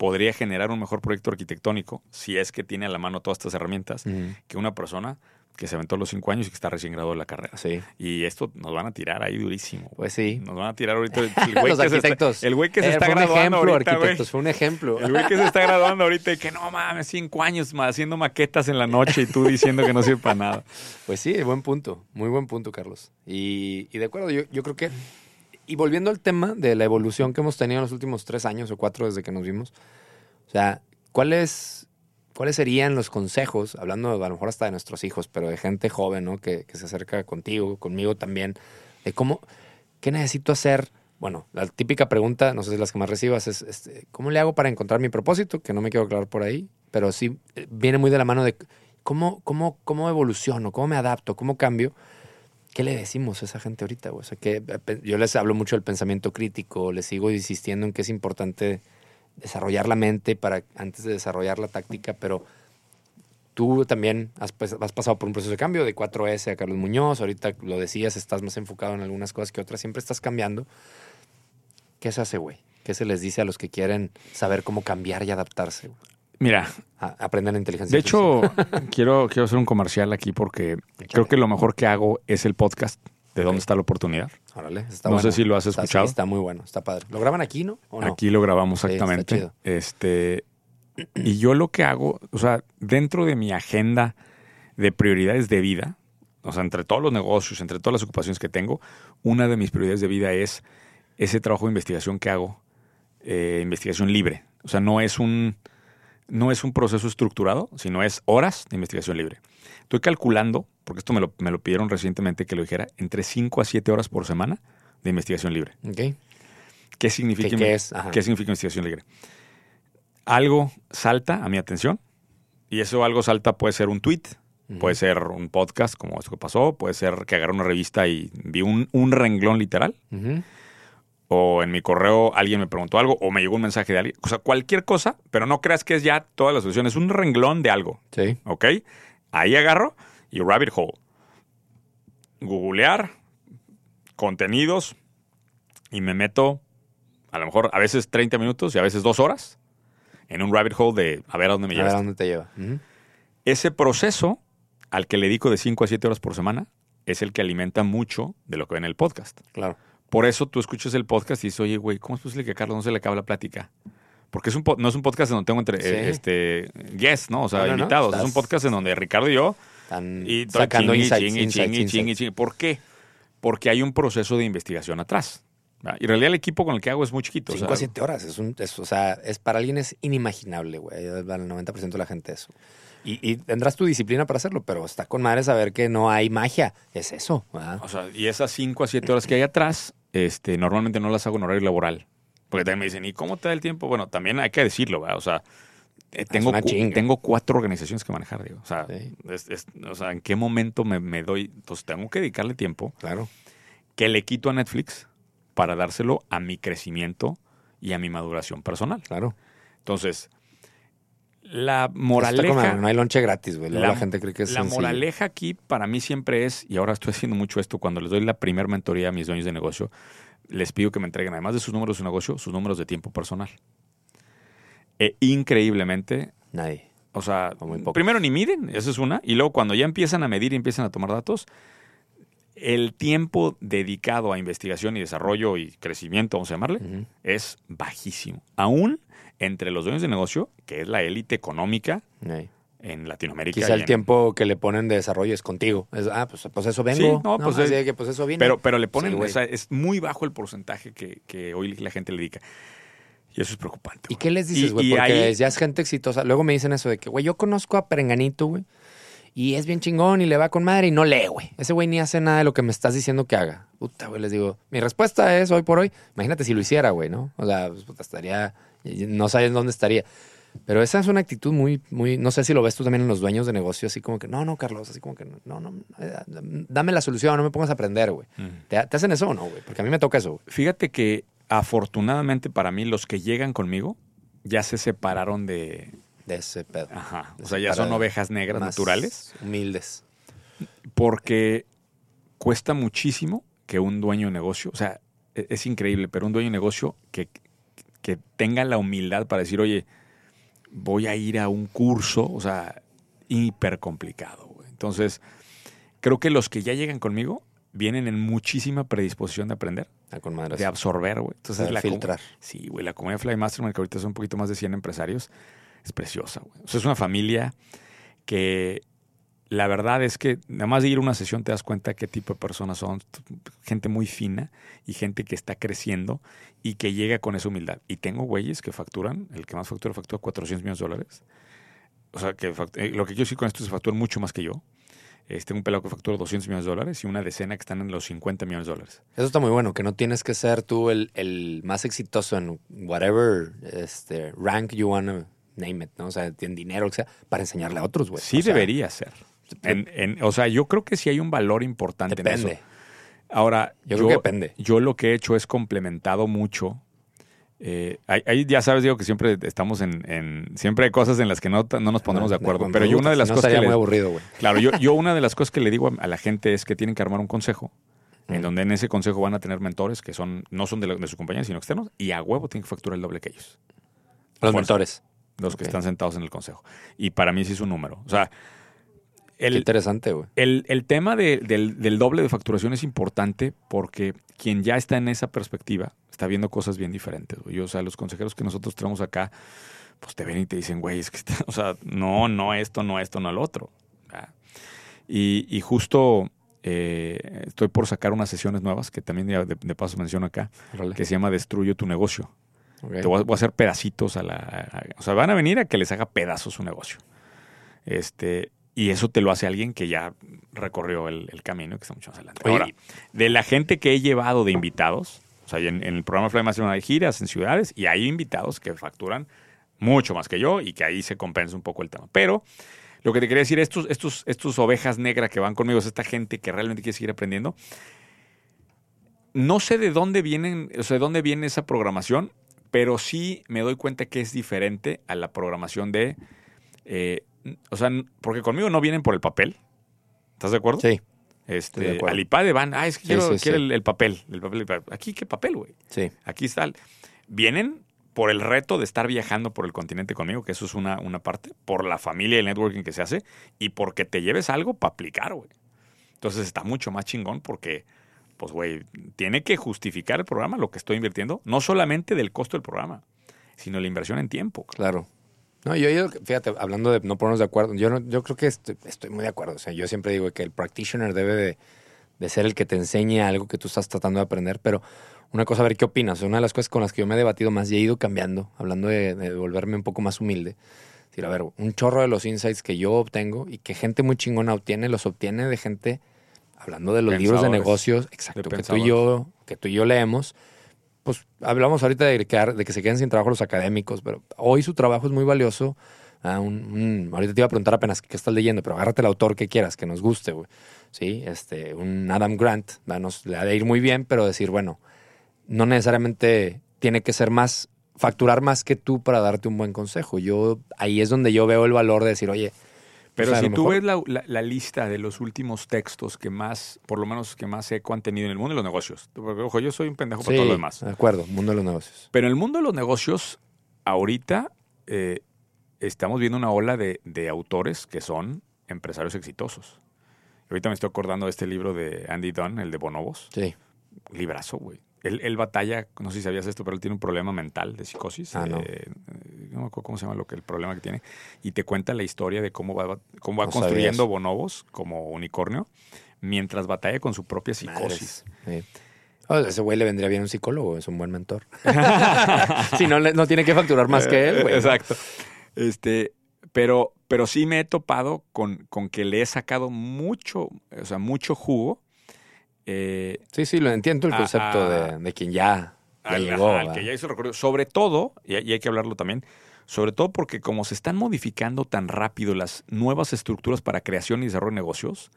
podría generar un mejor proyecto arquitectónico si es que tiene a la mano todas estas herramientas que una persona que se aventó los cinco años y que está recién graduado de la carrera.
Sí,
Y esto nos van a tirar ahí durísimo.
pues sí.
Nos van a tirar ahorita el <laughs> güey
Los
que se está-
arquitectos.
el güey que se
Eh,
está
fue un
graduando
ejemplo,
ahorita,
arquitectos, fue un ejemplo.
El güey que se está graduando ahorita y que no mames, cinco años ma, haciendo maquetas en la noche y tú diciendo que no sirve para nada.
Pues sí, buen punto, muy buen punto, Carlos. Y, y de acuerdo, yo, yo creo que... Y volviendo al tema de la evolución que hemos tenido en los últimos tres años o cuatro desde que nos vimos, o sea, ¿cuáles, cuáles serían los consejos, hablando a lo mejor hasta de nuestros hijos, pero de gente joven, ¿no? Que, que se acerca contigo, conmigo también, de cómo, ¿qué necesito hacer? Bueno, la típica pregunta, no sé si las que más recibas, es, este, ¿cómo le hago para encontrar mi propósito? Que no me quiero aclarar por ahí, pero sí eh, viene muy de la mano de cómo, cómo, cómo evoluciono, cómo me adapto, cómo cambio. ¿Qué le decimos a esa gente ahorita? güey? O sea, que yo les hablo mucho del pensamiento crítico, les sigo insistiendo en que es importante desarrollar la mente para antes de desarrollar la táctica, pero tú también has pasado por un proceso de cambio de 4S a Carlos Muñoz, ahorita lo decías, estás más enfocado en algunas cosas que otras, siempre estás cambiando. ¿Qué se hace, güey? ¿Qué se les dice a los que quieren saber cómo cambiar y adaptarse? güey?
Mira,
A- aprender inteligencia
de hecho, <laughs> quiero, quiero hacer un comercial aquí porque creo que lo mejor que hago es el podcast de dónde está la oportunidad.
Órale, está
no
bueno.
sé si lo has
Está- sí,
escuchado.
Está, muy bueno, está padre. ¿Lo graban aquí, no? ¿O no?
Aquí lo grabamos
está
exactamente. este, y yo lo que hago, o sea, dentro de mi agenda de prioridades de vida, o sea, entre todos los negocios, entre todas las ocupaciones que tengo, una de mis prioridades de vida es ese trabajo de investigación que hago, eh, investigación libre. O sea, no es un no es un proceso estructurado, sino es horas de investigación libre. Estoy calculando, porque esto me lo, me lo pidieron recientemente que lo dijera, entre 5 a 7 horas por semana de investigación libre.
Ok.
¿Qué significa,
¿Qué- qué es? Ajá.
¿Qué significa investigación libre? Algo salta a mi atención y eso algo salta puede ser un tweet, puede ser un podcast como esto que pasó, puede ser que agarré una revista y vi un, un renglón literal. O en mi correo alguien me preguntó algo o me llegó un mensaje de alguien, o sea, cualquier cosa, pero no creas que es ya toda la solución, es un renglón de algo,
Sí.
¿ok? Ahí agarro y rabbit hole. Googlear contenidos y me meto a lo mejor a veces 30 minutos y a veces dos horas en un rabbit hole de a ver a dónde me
A ver
lleva.
a dónde te lleva.
Ese proceso al que le dedico de 5 a 7 horas por semana es el que alimenta mucho de lo que ven en el podcast.
Claro.
Por eso tú escuchas el podcast y dices, oye, güey, ¿cómo es posible que a Carlos no se le acabe la plática? Porque es un no es un podcast en donde tengo entre
Sí.
eh, este guests, ¿no? O sea,
No, no, no,
invitados. Es
estás-
un podcast en donde Ricardo y yo
Están
y
sacando
chingue,
insights,
chingue,
insights,
chingue,
insights.
chingue. ¿Por qué? Porque hay un proceso de investigación atrás. ¿verdad? Y en realidad el equipo con el que hago es muy chiquito. o sea,
5 a 7 horas. Es un, es- o sea, es, para alguien es inimaginable, güey. El 90% de la gente eso. Y, y tendrás tu disciplina para hacerlo, pero está con madre saber que no hay magia. Es eso. ¿verdad?
O sea, y esas 5 a 7 horas que hay atrás, este, normalmente no las hago en horario laboral. Porque también me dicen, ¿y cómo te da el tiempo? Bueno, también hay que decirlo, ¿verdad? O sea, eh, tengo, cu-
chinga.
tengo cuatro organizaciones que manejar, digo. O sea,
Sí.
es- es- o sea, ¿en qué momento me, me doy? Entonces, tengo que dedicarle tiempo
Claro.
que le quito a Netflix para dárselo a mi crecimiento y a mi maduración personal.
Claro.
Entonces, la
Está como,
moraleja...
no hay lonche gratis, güey. La, gente cree que es
la
sencillo.
moraleja aquí para mí siempre es, y ahora estoy haciendo mucho esto, cuando les doy la primer mentoría a mis dueños de negocio, les pido que me entreguen, además de sus números de negocio, sus números de tiempo personal. E increíblemente,
Nadie.
o sea,
O muy pocos.
primero ni miden, esa es una, y luego cuando ya empiezan a medir y empiezan a tomar datos, el tiempo dedicado a investigación y desarrollo y crecimiento, vamos a llamarle, es bajísimo. Aún entre los dueños de negocio, que es la élite económica en Latinoamérica.
Quizá el
en-
tiempo que le ponen de desarrollo es contigo. Es, ah, pues, pues eso vengo.
Sí, no, pues
así
es-
de que pues eso vine.
Pero, pero le ponen,
Sí,
o sea, es muy bajo el porcentaje que, que hoy la gente le dedica. Y eso es preocupante.
¿Y
güey.
qué les dices, güey? Porque
ahí-
ya es gente exitosa. Luego me dicen eso de que, güey, yo conozco a Perenganito, güey. Y es bien chingón y le va con madre y no lee, güey. Ese güey ni hace nada de lo que me estás diciendo que haga. Puta, güey, les digo. Mi respuesta es hoy por hoy. Imagínate si lo hiciera, güey, ¿no? O sea, pues, puta, estaría. No sabes dónde estaría. Pero esa es una actitud muy, muy. No sé si lo ves tú también en los dueños de negocio, así como que, no, no, Carlos, así como que, no, no, eh, dame la solución, no me pongas a aprender, güey.
Mm.
¿Te, te hacen eso o no, güey? Porque a mí me toca eso, güey.
Fíjate que afortunadamente para mí los que llegan conmigo ya se separaron de...
De ese pedo.
Ajá.
De
O sea, ya son ovejas negras naturales.
Humildes.
Porque cuesta muchísimo que un dueño de negocio, o sea, e- es increíble, pero un dueño de negocio que, que tenga la humildad para decir, oye, voy a ir a un curso, o sea, hiper complicado. güey. Entonces, creo que los que ya llegan conmigo vienen en muchísima predisposición de aprender,
Ah, con madre.
de absorber, güey. Entonces, la
filtrar.
Sí, güey, la comunidad Fly Mastermind, que ahorita son un poquito más de 100 empresarios, es preciosa, güey. O sea, es una familia que la verdad es que nada más de ir a una sesión te das cuenta qué tipo de personas son. Gente muy fina y gente que está creciendo y que llega con esa humildad. Y tengo güeyes que facturan, el que más factura, factura 400 millones de dólares. O sea, que eh, lo que quiero decir con esto es que facturan mucho más que yo. Eh, tengo un pelado que factura 200 millones de dólares y una decena que están en los 50 millones de dólares.
Eso está muy bueno, que no tienes que ser tú el, más exitoso en whatever este, rank you wanna name it, ¿no? O sea, en dinero, o sea, para enseñarle a otros, güey.
Sí
O sea,
debería ser. En- en- o sea, yo creo que sí hay un valor importante en
Depende.
eso. Ahora,
Yo creo que depende.
Yo lo que he hecho es complementado mucho. eh, ahí, ya sabes, digo que siempre estamos en, en- Siempre hay cosas en las que no, no nos pondremos de acuerdo. Pero yo una de las cosas que
estaría muy aburrido, güey.
Claro, yo, yo una de las cosas que le digo a, a la gente es que tienen que armar un consejo. En donde en ese consejo van a tener mentores que son no son de, la- de su compañía, sino externos, y a huevo tienen que facturar el doble que ellos.
Los mentores.
Los que están sentados en el consejo. Y para mí sí es un número. O sea,
Qué
el,
interesante, güey.
el, el tema de- del, del doble de facturación es importante porque quien ya está en esa perspectiva está viendo cosas bien diferentes. güey. O sea, los consejeros que nosotros tenemos acá, pues te ven y te dicen, güey, es que, está- <laughs> o sea, no, no esto, no esto, no el otro. Y, y justo eh, estoy por sacar unas sesiones nuevas que también ya de, de paso menciono acá, que se llama Destruyo tu negocio. Te voy a, voy a hacer pedacitos a la. a- o sea, van a venir a que les haga pedazos su negocio. Este. Y eso te lo hace alguien que ya recorrió el, el camino que está mucho más adelante.
Oye,
Ahora, de la gente que he llevado de invitados, o sea, en, en el programa Fly Mastermind hay giras en ciudades y hay invitados que facturan mucho más que yo y que ahí se compensa un poco el tema. Pero lo que te quería decir, estos, estos, estos ovejas negras que van conmigo, es esta gente que realmente quiere seguir aprendiendo. No sé de dónde vienen, o sea, de dónde viene esa programación, pero sí me doy cuenta que es diferente a la programación de. eh, o sea, porque conmigo no vienen por el papel. ¿Estás de acuerdo?
Sí.
Este, al IPADE van, ah, es que quiero,
sí,
quiero
sí.
El, el papel, el papel, el papel. Aquí, ¿qué papel, güey?
Sí.
Aquí está. Vienen por el reto de estar viajando por el continente conmigo, que eso es una, una parte, por la familia y el networking que se hace, y porque te lleves algo para aplicar, güey. Entonces está mucho más chingón porque, pues, güey, tiene que justificar el programa lo que estoy invirtiendo, no solamente del costo del programa, sino la inversión en tiempo.
Claro. No, yo, yo, fíjate, hablando de no ponernos de acuerdo, yo, no, yo creo que estoy, estoy muy de acuerdo. O sea, yo siempre digo que el practitioner debe de, ser el que te enseñe algo que tú estás tratando de aprender, pero una cosa, a ver qué opinas. Una de las cosas con las que yo me he debatido más y he ido cambiando, hablando de, de volverme un poco más humilde. Es decir, a ver, un chorro de los insights que yo obtengo y que gente muy chingona obtiene, los obtiene de gente, hablando de los libros de negocios, exacto,
de
que tú y yo, que tú y yo leemos, pues hablamos ahorita de, que se queden sin trabajo los académicos, pero hoy su trabajo es muy valioso. Ah, un- un- ahorita te iba a preguntar apenas qué estás leyendo, pero agárrate el autor que quieras, que nos guste, güey. Sí, este, un Adam Grant, danos, le ha de ir muy bien, pero decir, bueno, no necesariamente tiene que ser más, facturar más que tú para darte un buen consejo. Yo, ahí es donde yo veo el valor de decir, oye,
Pero
pues,
si tú
mejor-
ves la, la- la lista de los últimos textos que más, por lo menos que más eco han tenido en el mundo de los negocios, porque ojo, yo soy un pendejo para
Sí,
todo lo demás.
De acuerdo, mundo de los negocios.
Pero en el mundo de los negocios, ahorita eh, estamos viendo una ola de, de autores que son empresarios exitosos. Ahorita me estoy acordando de este libro de Andy Dunn, el de Bonobos.
Sí.
Librazo, güey. Él, él batalla, no sé si sabías esto, pero él tiene un problema mental de psicosis.
Ah, no.
Eh, no me acuerdo cómo se llama lo que el problema que tiene. Y te cuenta la historia de cómo va, cómo va
No sabía
construyendo bonobos como unicornio mientras batalla con su propia psicosis.
Madres. Sí. Oh, ese güey le vendría bien un psicólogo, es un buen mentor. <laughs> si no, no tiene que facturar más que él, güey.
Exacto. Este, pero, pero sí me he topado con, con que le he sacado mucho, o sea, mucho jugo. eh,
Sí, sí, lo entiendo el concepto de, de quien ya
al,
llegó.
ajá, al
¿va?
que ya hizo el recorrido. Sobre todo, y, y hay que hablarlo también, sobre todo porque como se están modificando tan rápido las nuevas estructuras para creación y desarrollo de negocios,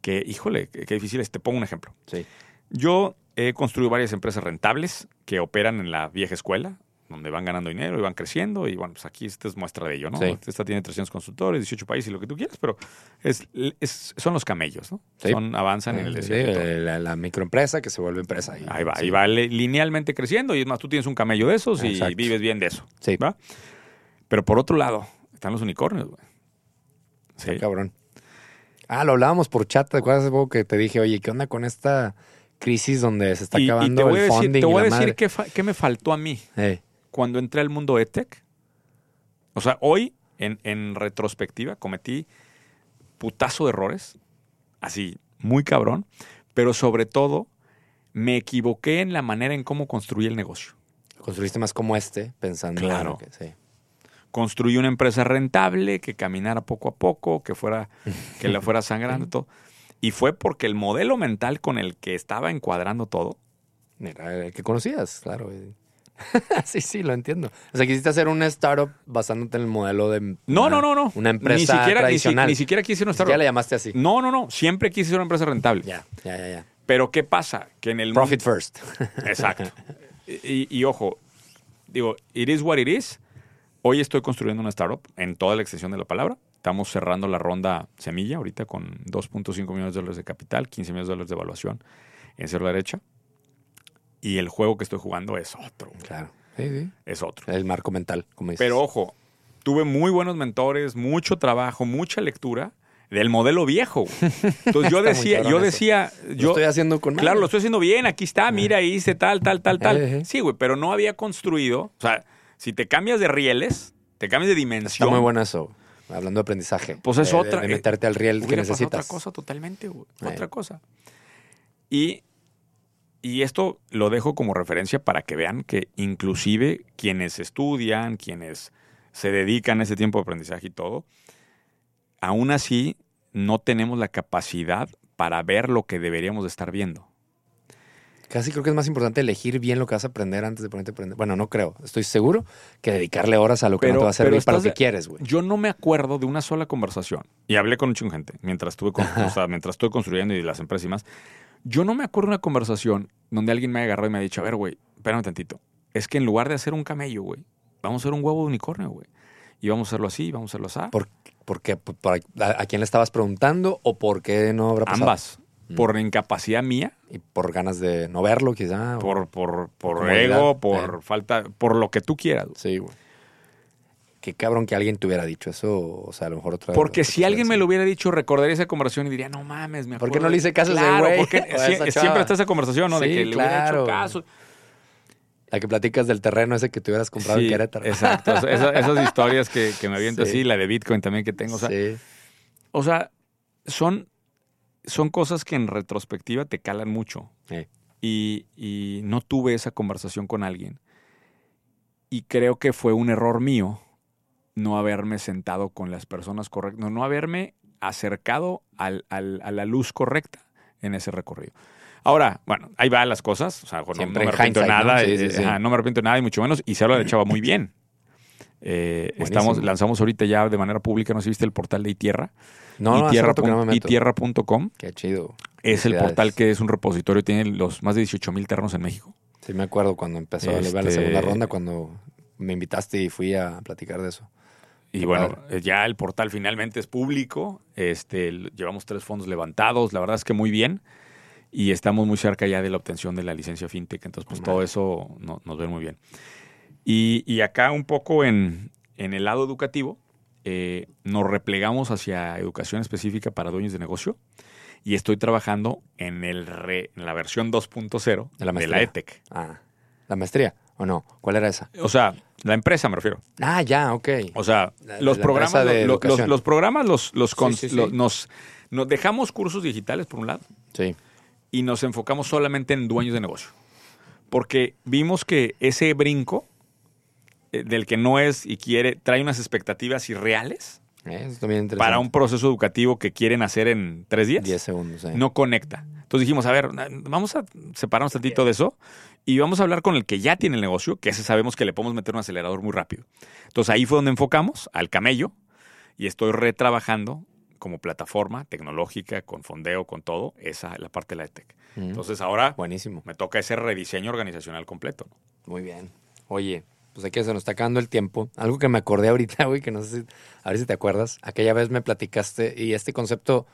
que, híjole, qué, qué difícil es. Te pongo un ejemplo.
Sí.
Yo he construido varias empresas rentables que operan en la vieja escuela, donde van ganando dinero y van creciendo. Y bueno, pues aquí esta es muestra de ello, ¿no?
Sí.
Esta tiene 300 consultores, 18 países y lo que tú quieras, pero es, es- son los camellos, ¿no?
Sí.
Son, avanzan en el
Sí,
desierto. y
eh, la, la microempresa que se vuelve empresa. y-
Ahí va,
sí.
ahí va li- linealmente creciendo y es más, tú tienes un camello de esos y vives bien de eso.
Sí,
¿va? Pero por otro lado, están los unicornios, güey. Sí.
cabrón. Ah, lo hablábamos por chat, ¿te acuerdas poco que te dije, oye, ¿qué onda con esta crisis donde se está
Y, y
acabando
te voy a
el
decir, te voy
y
a decir qué, fa- qué me faltó a mí
Eh,
cuando entré al mundo EdTech. O sea, hoy, en, en retrospectiva, cometí putazo de errores, así, muy cabrón, pero sobre todo, me equivoqué en la manera en cómo construí el negocio.
construiste más como este, pensando en
Claro.
que sí.
construí una empresa rentable que caminara poco a poco, que fuera, <laughs> que la fuera sangrando todo. Y fue porque el modelo mental con el que estaba encuadrando todo,
Era el que conocías, claro. <laughs> sí, sí, lo entiendo. O sea, quisiste hacer una startup basándote en el modelo de
no,
una,
no, no, no,
una empresa
ni siquiera, ni, si-
tradicional.
ni siquiera quise una startup.
la llamaste así.
No, no, no, siempre quise ser una empresa rentable.
Ya, ya, ya, ya.
Pero ¿qué pasa? Que en el
Profit first. <laughs>
Exacto. Y, y ojo, digo, it is what it is. Hoy estoy construyendo una startup en toda la extensión de la palabra. Estamos cerrando la ronda semilla ahorita con 2.5 millones de dólares de capital, 15 millones de dólares de evaluación en cero derecha. Y el juego que estoy jugando es otro.
claro. Sí, sí.
Es otro.
El marco mental, como dices.
Pero ojo, tuve muy buenos mentores, mucho trabajo, mucha lectura del modelo viejo. güey. Entonces yo <laughs>
Está
decía, yo decía,
lo
yo,
estoy haciendo con
Claro, lo estoy haciendo bien, aquí está, mira, hice tal, tal, tal, tal.
Eh, eh.
Sí, güey, pero no había construido. O sea, si te cambias de rieles, te cambias de
Está
dimensión.
muy bueno eso. Hablando de aprendizaje.
Pues es
De- de-
otra.
De, meterte al riel que necesitas.
otra cosa totalmente, güey.
Eh.
Otra cosa. Y, y esto lo dejo como referencia para que vean que inclusive quienes estudian, quienes se dedican a ese tiempo de aprendizaje y todo, aún así no tenemos la capacidad para ver lo que deberíamos de estar viendo.
Casi creo que es más importante elegir bien lo que vas a aprender antes de ponerte a aprender. Bueno, no creo. Estoy seguro que dedicarle horas a lo que no te va a servir para lo que
de-
quieres, güey.
Yo no me acuerdo de una sola conversación. Y hablé con un chingo de gente mientras estuve con, o sea, mientras estoy construyendo y las empresas y más. Yo no me acuerdo de una conversación donde alguien me haya agarrado y me ha dicho, a ver, güey, espérame tantito. Es que en lugar de hacer un camello, güey, vamos a hacer un huevo de unicornio, güey. Y vamos a hacerlo así, vamos a hacerlo así.
¿Por, por qué? ¿Por- por- a, a quién le estabas preguntando o por qué no habrá pasado?
Ambas.
Mm.
Por incapacidad mía,
Y por ganas de no verlo, quizá.
por, por, por ego, por
eh.
falta, por lo que tú quieras.
Sí, güey. Qué cabrón que alguien te hubiera dicho eso. O sea, a lo mejor otra
Porque
otra
si alguien me lo hubiera dicho, recordaría esa conversación y diría, no mames, me
¿Por
acuerdo.
qué no le hice caso a ese
Claro,
güey
porque <laughs>
a
sie-
esa
siempre está esa conversación, ¿no? de que le hubiera hecho caso.
La que platicas del terreno ese que te hubieras comprado
Sí,
en Querétaro.
Exacto. Esa- esas historias que, que me aviento <laughs>
Sí.
así, la de Bitcoin también que tengo. O sea,
sí.
o sea, son, son cosas que en retrospectiva te calan mucho.
Sí.
Y, y no tuve esa conversación con alguien. Y creo que fue un error mío no haberme sentado con las personas correctas, no, no haberme acercado al- al- a la luz correcta en ese recorrido. Ahora, bueno, ahí van las cosas. O sea, no, no me
en
arrepiento
¿no?
nada.
Sí, sí, sí.
ajá, no me arrepiento nada y mucho menos. Y se habla de Chava muy bien. Eh, estamos, lanzamos ahorita ya de manera pública, no sé si viste el portal de iTierra.
No, no,
itierra
que no
itierra.com
Qué chido.
es el portal que es un repositorio, tiene los más de 18 mil terrenos en México.
Sí, me acuerdo cuando empezó a
Este-
la segunda ronda, cuando me invitaste y fui a platicar de eso.
Y bueno,
padre.
ya el portal finalmente es público. Este, llevamos tres fondos levantados, la verdad es que muy bien. Y estamos muy cerca ya de la obtención de la licencia fintech. Entonces, pues todo eso no- nos ve muy bien. Y, y acá un poco en, en el lado educativo, eh, nos replegamos hacia educación específica para dueños de negocio. Y estoy trabajando en, el re- en la versión 2.0
De la
de la. ETEC.
Ah, ¿la maestría o no? ¿Cuál era esa?
O sea, la empresa me refiero.
Ah, ya, ok.
O sea,
La-
los
la
programas,
de
los, los programas los, los, cons-
Sí, sí, sí.
los- nos, nos dejamos cursos digitales por un lado
Sí.
y nos enfocamos solamente en dueños de negocio. Porque vimos que ese brinco eh, del que no es y quiere, trae unas expectativas irreales
Eh, Eso también
para un proceso educativo que quieren hacer en tres días.
10 segundos. eh.
No conecta. Entonces dijimos, a ver, vamos a separarnos tantito de eso y vamos a hablar con el que ya tiene el negocio, que ese sabemos que le podemos meter un acelerador muy rápido. Entonces ahí fue donde enfocamos al camello y estoy retrabajando como plataforma tecnológica, con fondeo, con todo, esa la parte de la ETEC.
Mm.
Entonces ahora
Buenísimo.
me toca ese rediseño organizacional completo. ¿no?
Muy bien. Oye, pues aquí se nos está acabando el tiempo. Algo que me acordé ahorita, <laughs> güey, que no sé si, a ver si te acuerdas. Aquella vez me platicaste y este concepto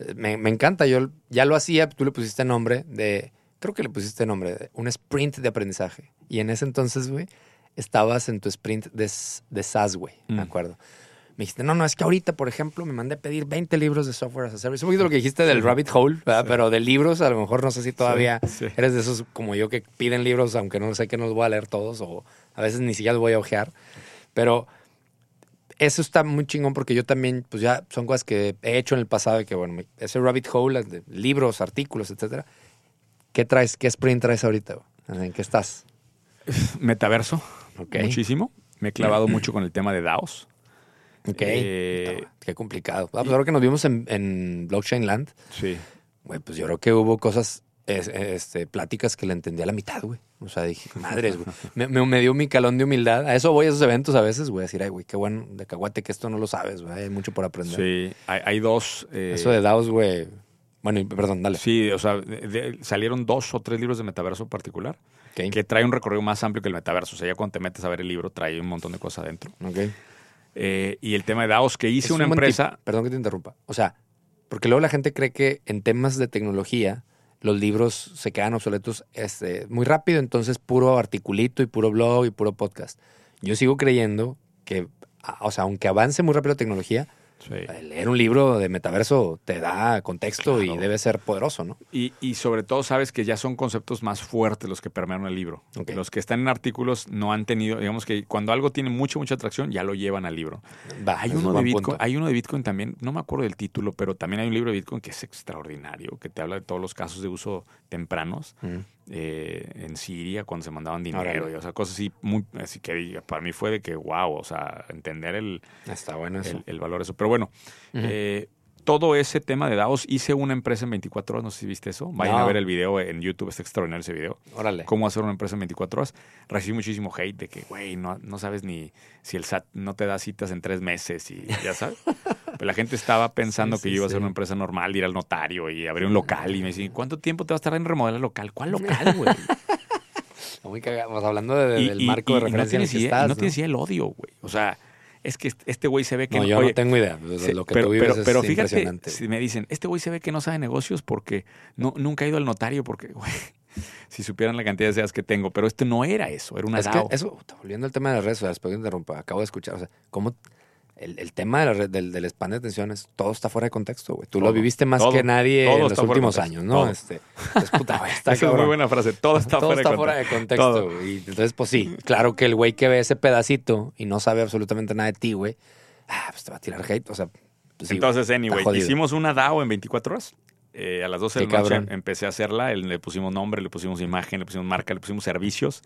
eh, me, me encanta. Yo ya lo hacía, tú le pusiste nombre de, creo que le pusiste nombre, un sprint de aprendizaje. Y en ese entonces, güey, estabas en tu sprint de, de SaaS, güey, me
Mm.
acuerdo. Me dijiste, no, no, es que ahorita, por ejemplo, me mandé a pedir 20 libros de software as a service. Un poquito lo que dijiste del rabbit hole, ¿verdad? pero de libros, a lo mejor no sé si todavía
Sí, sí.
eres de esos como yo que piden libros, aunque no sé que no los voy a leer todos, o a veces ni siquiera los voy a ojear. Pero eso está muy chingón porque yo también, pues ya son cosas que he hecho en el pasado y que, bueno, me- ese rabbit hole de libros, artículos, etcétera. ¿Qué traes? ¿Qué sprint traes ahorita? ¿En qué estás? <sighs>
Metaverso,
Ok.
muchísimo. Me he clavado mucho con el tema de DAOs.
Ok.
Eh,
Puta, qué complicado. Ah, pues ahora que nos vimos en, en Blockchain Land,
Sí.
güey, pues yo creo que hubo cosas, es- este, pláticas que le entendí a la mitad, güey. O sea, dije, madres, güey. <laughs> Me, me- me dio mi calón de humildad. A eso voy a esos eventos a veces, güey, a decir, ay, güey, qué bueno de caguate que esto no lo sabes, güey. Hay mucho por aprender.
Sí, hay, hay dos. eh,
Eso de DAOs, güey. Bueno, perdón, dale.
Sí, o sea, de- de- salieron dos o tres libros de metaverso particular
Ok.
que trae un recorrido más amplio que el metaverso. O sea, ya cuando te metes a ver el libro, trae un montón de cosas adentro.
Ok.
Eh, y el tema de DAOs que hice
Es
una
un
empresa.
Perdón que te interrumpa. O sea, porque luego la gente cree que en temas de tecnología los libros se quedan obsoletos este, muy rápido, entonces puro articulito y puro blog y puro podcast. Yo sigo creyendo que, o sea, aunque avance muy rápido la tecnología,
Sí.
leer un libro de metaverso te da contexto y debe ser poderoso, ¿no?
Y, y sobre todo sabes que ya son conceptos más fuertes los que permean el libro. Los que están en artículos no han tenido, digamos que cuando algo tiene mucha, mucha atracción, ya lo llevan al libro.
Va,
Hay uno, de Bitcoin,
punto.
hay uno de Bitcoin también, no me acuerdo del título, pero también hay un libro de Bitcoin que es extraordinario, que te habla de todos los casos de uso tempranos
Mm.
Eh, en Siria cuando se mandaban dinero, y, o sea, cosas así, muy, así que para mí fue de que, wow, o sea, entender el,
Está bueno eso.
el, el valor de eso. Pero bueno, eh, todo ese tema de DAOs, hice una empresa en 24 horas, no sé si viste eso, vayan
No.
a ver el video en YouTube, está extraordinario ese video
Órale.
cómo hacer una empresa en 24 horas. Recibí muchísimo hate de que, güey, no, no sabes ni si el SAT no te da citas en tres meses y ya sabes. <laughs> Pero la gente estaba pensando
Sí,
que
sí,
yo iba a ser
sí.
una empresa normal, ir al notario y abrir un local. Y me decían, ¿cuánto tiempo te vas a tardar en remodelar el local? ¿Cuál local, güey? <laughs>
Muy cagado. Hablando de-
Y-
del
y-
marco
y-
de referencia
no
en el que
idea,
estás.
no tienes idea el odio, güey. O sea, es que este- este güey se ve que
No, yo
oye,
no tengo idea. de lo que
pero,
tú vives
pero,
es
fíjate,
impresionante.
si me dicen, este güey se ve que no sabe negocios porque no, nunca ha ido al notario porque, <laughs> güey, si supieran la cantidad de ideas que tengo, pero este no era eso, era una
es que
DAO.
eso, puta, volviendo al tema de las redes sociales, después que interrumpa, acabo de escuchar, o sea, cómo el, el tema de la red- del, del spam de atención es, todo está fuera de contexto, güey. Tú lo viviste más
todo,
que nadie en los últimos años, ¿no?
todo.
Este, es puta, güey, <laughs>
Esa es muy buena frase, todo está, <laughs>
Todo
fuera,
está
de
fuera de
contexto.
güey. Y entonces, pues sí, claro que el güey que ve ese pedacito y no sabe absolutamente nada de ti, güey, ah, pues te va a tirar hate, o sea, pues sí,
Entonces,
güey,
anyway, hicimos una DAO en 24 horas. Eh, a las 12 de la noche
cabrón.
empecé a hacerla, le pusimos nombre, le pusimos imagen, le pusimos marca, le pusimos servicios.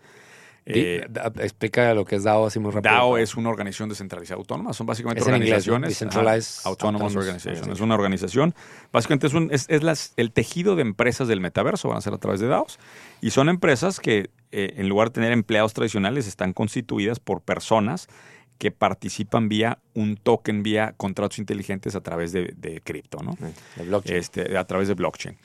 Eh, explica lo que es DAO así muy rápido.
DAO es una organización descentralizada autónoma. Son básicamente organizaciones.
Decentralized
ah, Autonomous
Autonomous
Organization. Es una organización. Básicamente es, un, es, es las, el tejido de empresas del metaverso. Van a ser a través de DAOs. Y son empresas que, eh, en lugar de tener empleados tradicionales, están constituidas por personas que participan vía un token, vía contratos inteligentes a través de, de cripto, ¿no?
De blockchain.
este, a través de blockchain.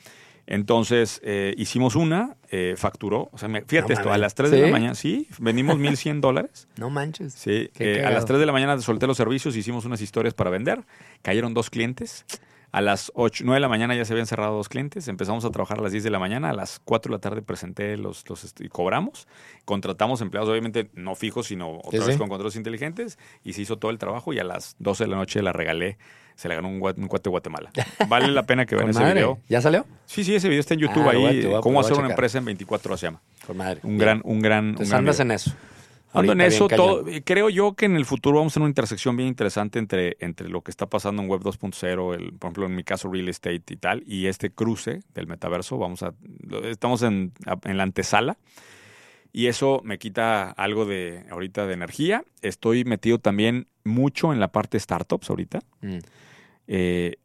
Entonces, eh, hicimos una, eh, facturó, o sea, me- fíjate
No
esto, a las 3 de la mañana, sí, vendimos 1.100 dólares. <laughs>
no manches.
Sí, eh, a las 3 de la mañana solté los servicios, hicimos unas historias para vender, cayeron dos clientes. A las 8, 9 de la mañana ya se habían cerrado dos clientes, empezamos a trabajar a las 10 de la mañana, a las 4 de la tarde presenté los, los est- y cobramos, contratamos empleados obviamente no fijos, sino otra
Sí,
vez
sí.
con contratos inteligentes y se hizo todo el trabajo y a las 12 de la noche la regalé, se la ganó un, cuate de Guatemala. <laughs> Vale la pena que vean ese
madre.
video.
¿Ya salió?
Sí, sí, ese video está en YouTube
Ah,
ahí,
voy
cómo hacer una empresa en 24 horas se llama.
Con madre.
Un gran, un gran, un
Entonces
gran
andas
video.
en eso.
Ando en eso, todo, eh, creo yo que en el futuro vamos a tener una intersección bien interesante entre, entre lo que está pasando en Web 2.0, el, por ejemplo, en mi caso, real estate y tal, y este cruce del metaverso. Vamos a, estamos en, en la antesala y eso me quita algo de ahorita de energía. Estoy metido también mucho en la parte startups ahorita.
Mm.
Eh,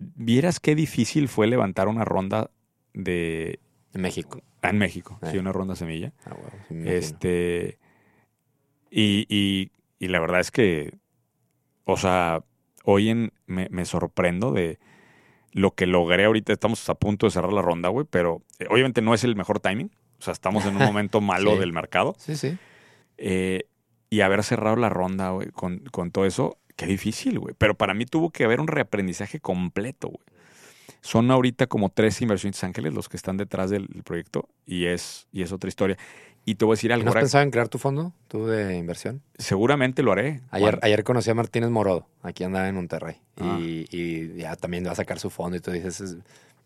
Vieras qué difícil fue levantar una ronda de
En México.
en México,
Eh.
sí, una ronda semilla.
Ah, huevo, sí.
Este. Y, y- y la verdad es que. O sea, hoy en, me, me sorprendo de lo que logré ahorita. Estamos a punto de cerrar la ronda, güey, pero eh, obviamente no es el mejor timing. O sea, estamos en un <laughs> momento malo
Sí.
del mercado.
Sí, sí.
Eh, y haber cerrado la ronda, güey, con, con todo eso, qué difícil, güey. Pero para mí tuvo que haber un reaprendizaje completo, güey. Son ahorita como tres inversionistas ángeles los que están detrás del proyecto y es, y es otra historia. Y te voy a decir algo.
¿No has
ahora-
pensado en crear tu fondo, tú de inversión?
Seguramente lo haré.
Ayer, ayer conocí a Martínez Morodo, aquí andaba en Monterrey.
Ah.
Y, y ya también va a sacar su fondo y tú dices, es-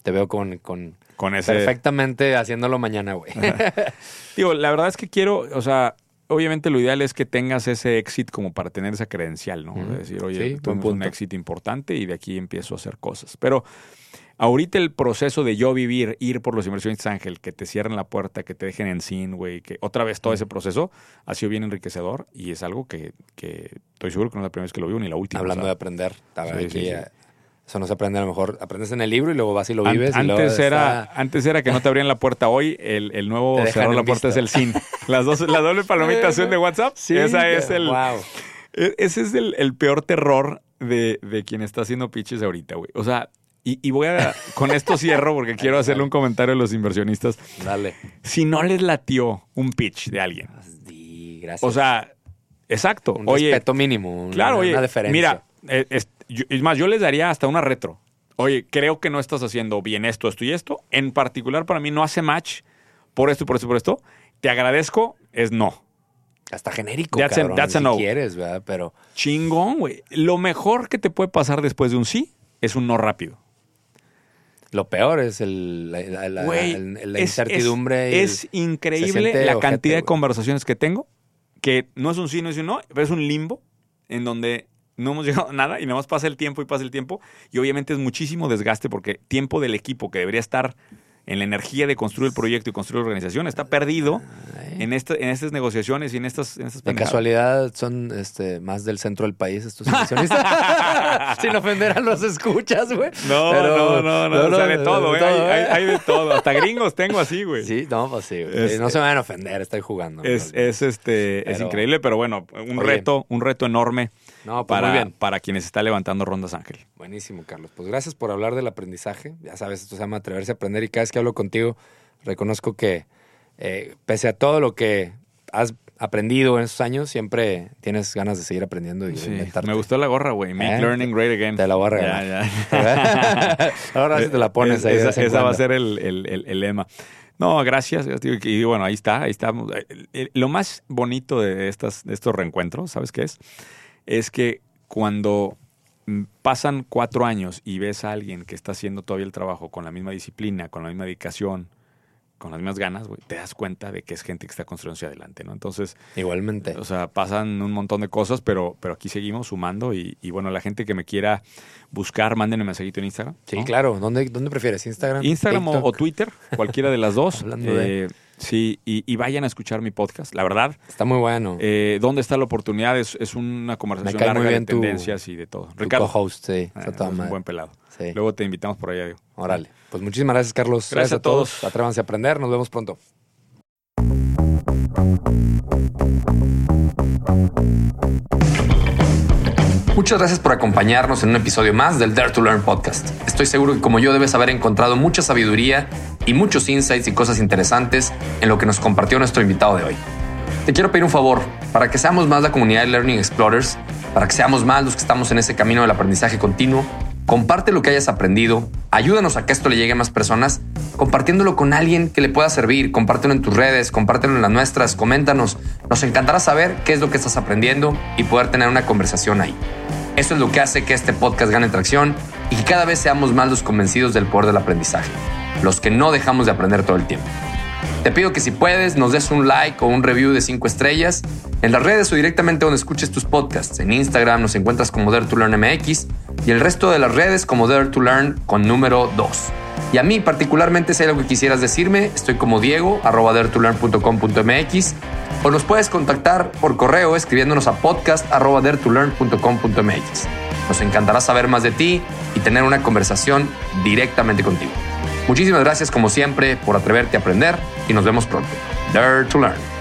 te veo con, con
con ese.
perfectamente haciéndolo mañana, güey. <laughs>
Digo, la verdad es que quiero, o sea, obviamente lo ideal es que tengas ese exit como para tener esa credencial, ¿no? De decir, oye,
Sí,
tuvimos un éxito importante y de aquí empiezo a hacer cosas. Pero ahorita el proceso de yo vivir, ir por los inversionistas ángel, que te cierren la puerta, que te dejen en sin, güey, que otra vez todo ese proceso ha sido bien enriquecedor y es algo que, que estoy seguro que no es la primera vez que lo vivo ni la última.
Hablando de aprender,
Sí, sí, sí.
eso no se aprende a lo mejor, aprendes en el libro y luego vas y lo
An-
vives. luego
antes, era,
está-
antes era que no te abrían la puerta. Hoy el, el nuevo cerrar la puerta
visto.
es el SIN. Las dos, la doble palomita azul de WhatsApp.
Sí,
esa es el,
Wow.
e- ese es el, el peor terror de, de quien está haciendo pitches ahorita, güey. O sea, y, y voy a, con esto cierro porque quiero hacerle un comentario a los inversionistas.
Dale.
Si no les latió un pitch de alguien,
Sí, gracias.
o sea, exacto.
un
oye,
respeto mínimo. una-
Claro, oye,
una deferencia.
mira, eh, es, yo- es más, yo les daría hasta una retro. Oye, creo que no estás haciendo bien esto, esto y esto. En particular, para mí no hace match por esto, por esto, por esto. Te agradezco, es no.
Hasta genérico,
That's a-
cabrón,
that's a
si
no.
quieres, ¿verdad? Pero
Chingón, güey. Lo mejor que te puede pasar después de un sí es un no rápido.
Lo peor es el, la, la- la-
Güey,
el- la
es-
incertidumbre. y
Es,
el-
es increíble la
ojete,
cantidad de conversaciones que tengo, que no es un sí, no es un no, pero es un limbo en donde no hemos <laughs> llegado a nada y nada más pasa el tiempo y pasa el tiempo. Y obviamente es muchísimo desgaste porque tiempo del equipo que debería estar en la energía de construir el proyecto y construir la organización está perdido en, esta, en estas negociaciones y en estas, en estas
De casualidad son este, más del centro del país estos inversionistas. <laughs> Sin ofender a los escuchas, güey.
No,
Pero-
no, no, no, o sea, de todo, güey. Hay, hay- hay de todo. Hasta gringos tengo así, güey.
Sí, no, pues sí. no se me van a ofender, estoy jugando.
Es, es, este, es increíble, pero bueno, un
Oye.
reto, un reto enorme
No, pues
para,
muy bien.
para quienes está levantando rondas Ángel.
Buenísimo, Carlos. Pues gracias por hablar del aprendizaje. Ya sabes, esto se llama atreverse a aprender y cada vez que hablo contigo reconozco que eh, pese a todo lo que has aprendido en estos años, siempre tienes ganas de seguir aprendiendo y
Sí,
inventarte.
me gustó la gorra, güey. Make
¿Eh?
learning great again.
Te la voy a
Ya,
regalar.
ya. <laughs>
Ahora sí te la pones
Es-
ahí.
Esa, va a ser el, el- el- el lema. No, gracias. Y bueno, ahí está, ahí el- Lo más bonito de, estas, de estos reencuentros, ¿sabes qué es? Es que cuando mm, pasan cuatro años y ves a alguien que está haciendo todavía el trabajo con la misma disciplina, con la misma dedicación, con las mismas ganas, te das cuenta de que es gente que está construyendo hacia adelante, ¿no? Entonces,
Igualmente.
o sea, pasan un montón de cosas, pero, pero aquí seguimos sumando y, y bueno, la gente que me quiera buscar, mándenme mensajito en Instagram.
Sí,
¿no?
claro. ¿Dónde, ¿Dónde prefieres? ¿Instagram?
Instagram o Twitter, cualquiera de las dos. <laughs>
Hablando de-
Eh, Sí, y, vayan a escuchar mi podcast, la verdad.
Está muy bueno.
Eh, ¿Dónde está la oportunidad? Es, una conversación larga de tendencias y de todo.
Ricardo. host sí.
está un buen pelado. Luego te invitamos por allá.
Órale. Pues muchísimas gracias, Carlos.
Gracias, a todos.
Atrévanse a aprender. Nos vemos pronto. Muchas gracias por acompañarnos en un episodio más del Dare to Learn podcast. Estoy seguro que como yo debes haber encontrado mucha sabiduría y muchos insights y cosas interesantes en lo que nos compartió nuestro invitado de hoy. Te quiero pedir un favor, para que seamos más la comunidad de Learning Explorers, para que seamos más los que estamos en ese camino del aprendizaje continuo, comparte lo que hayas aprendido, ayúdanos a que esto le llegue a más personas, compartiéndolo con alguien que le pueda servir, compártelo en tus redes, compártelo en las nuestras, coméntanos. Nos encantará saber qué es lo que estás aprendiendo y poder tener una conversación ahí. Eso es lo que hace que este podcast gane tracción y que cada vez seamos más los convencidos del poder del aprendizaje, los que no dejamos de aprender todo el tiempo. Te pido que si puedes nos des un like o un review de 5 estrellas en las redes o directamente donde escuches tus podcasts. En Instagram nos encuentras como Dare y el resto de las redes como Dare to Learn con número 2. Y a mí particularmente si hay algo que quisieras decirme, estoy como Diego, arroba daretolearn.com.mx o nos puedes contactar por correo escribiéndonos a podcast.dertolearn.com.mx. Nos encantará saber más de ti y tener una conversación directamente contigo. Muchísimas gracias como siempre por atreverte a aprender y nos vemos pronto. Dare to Learn.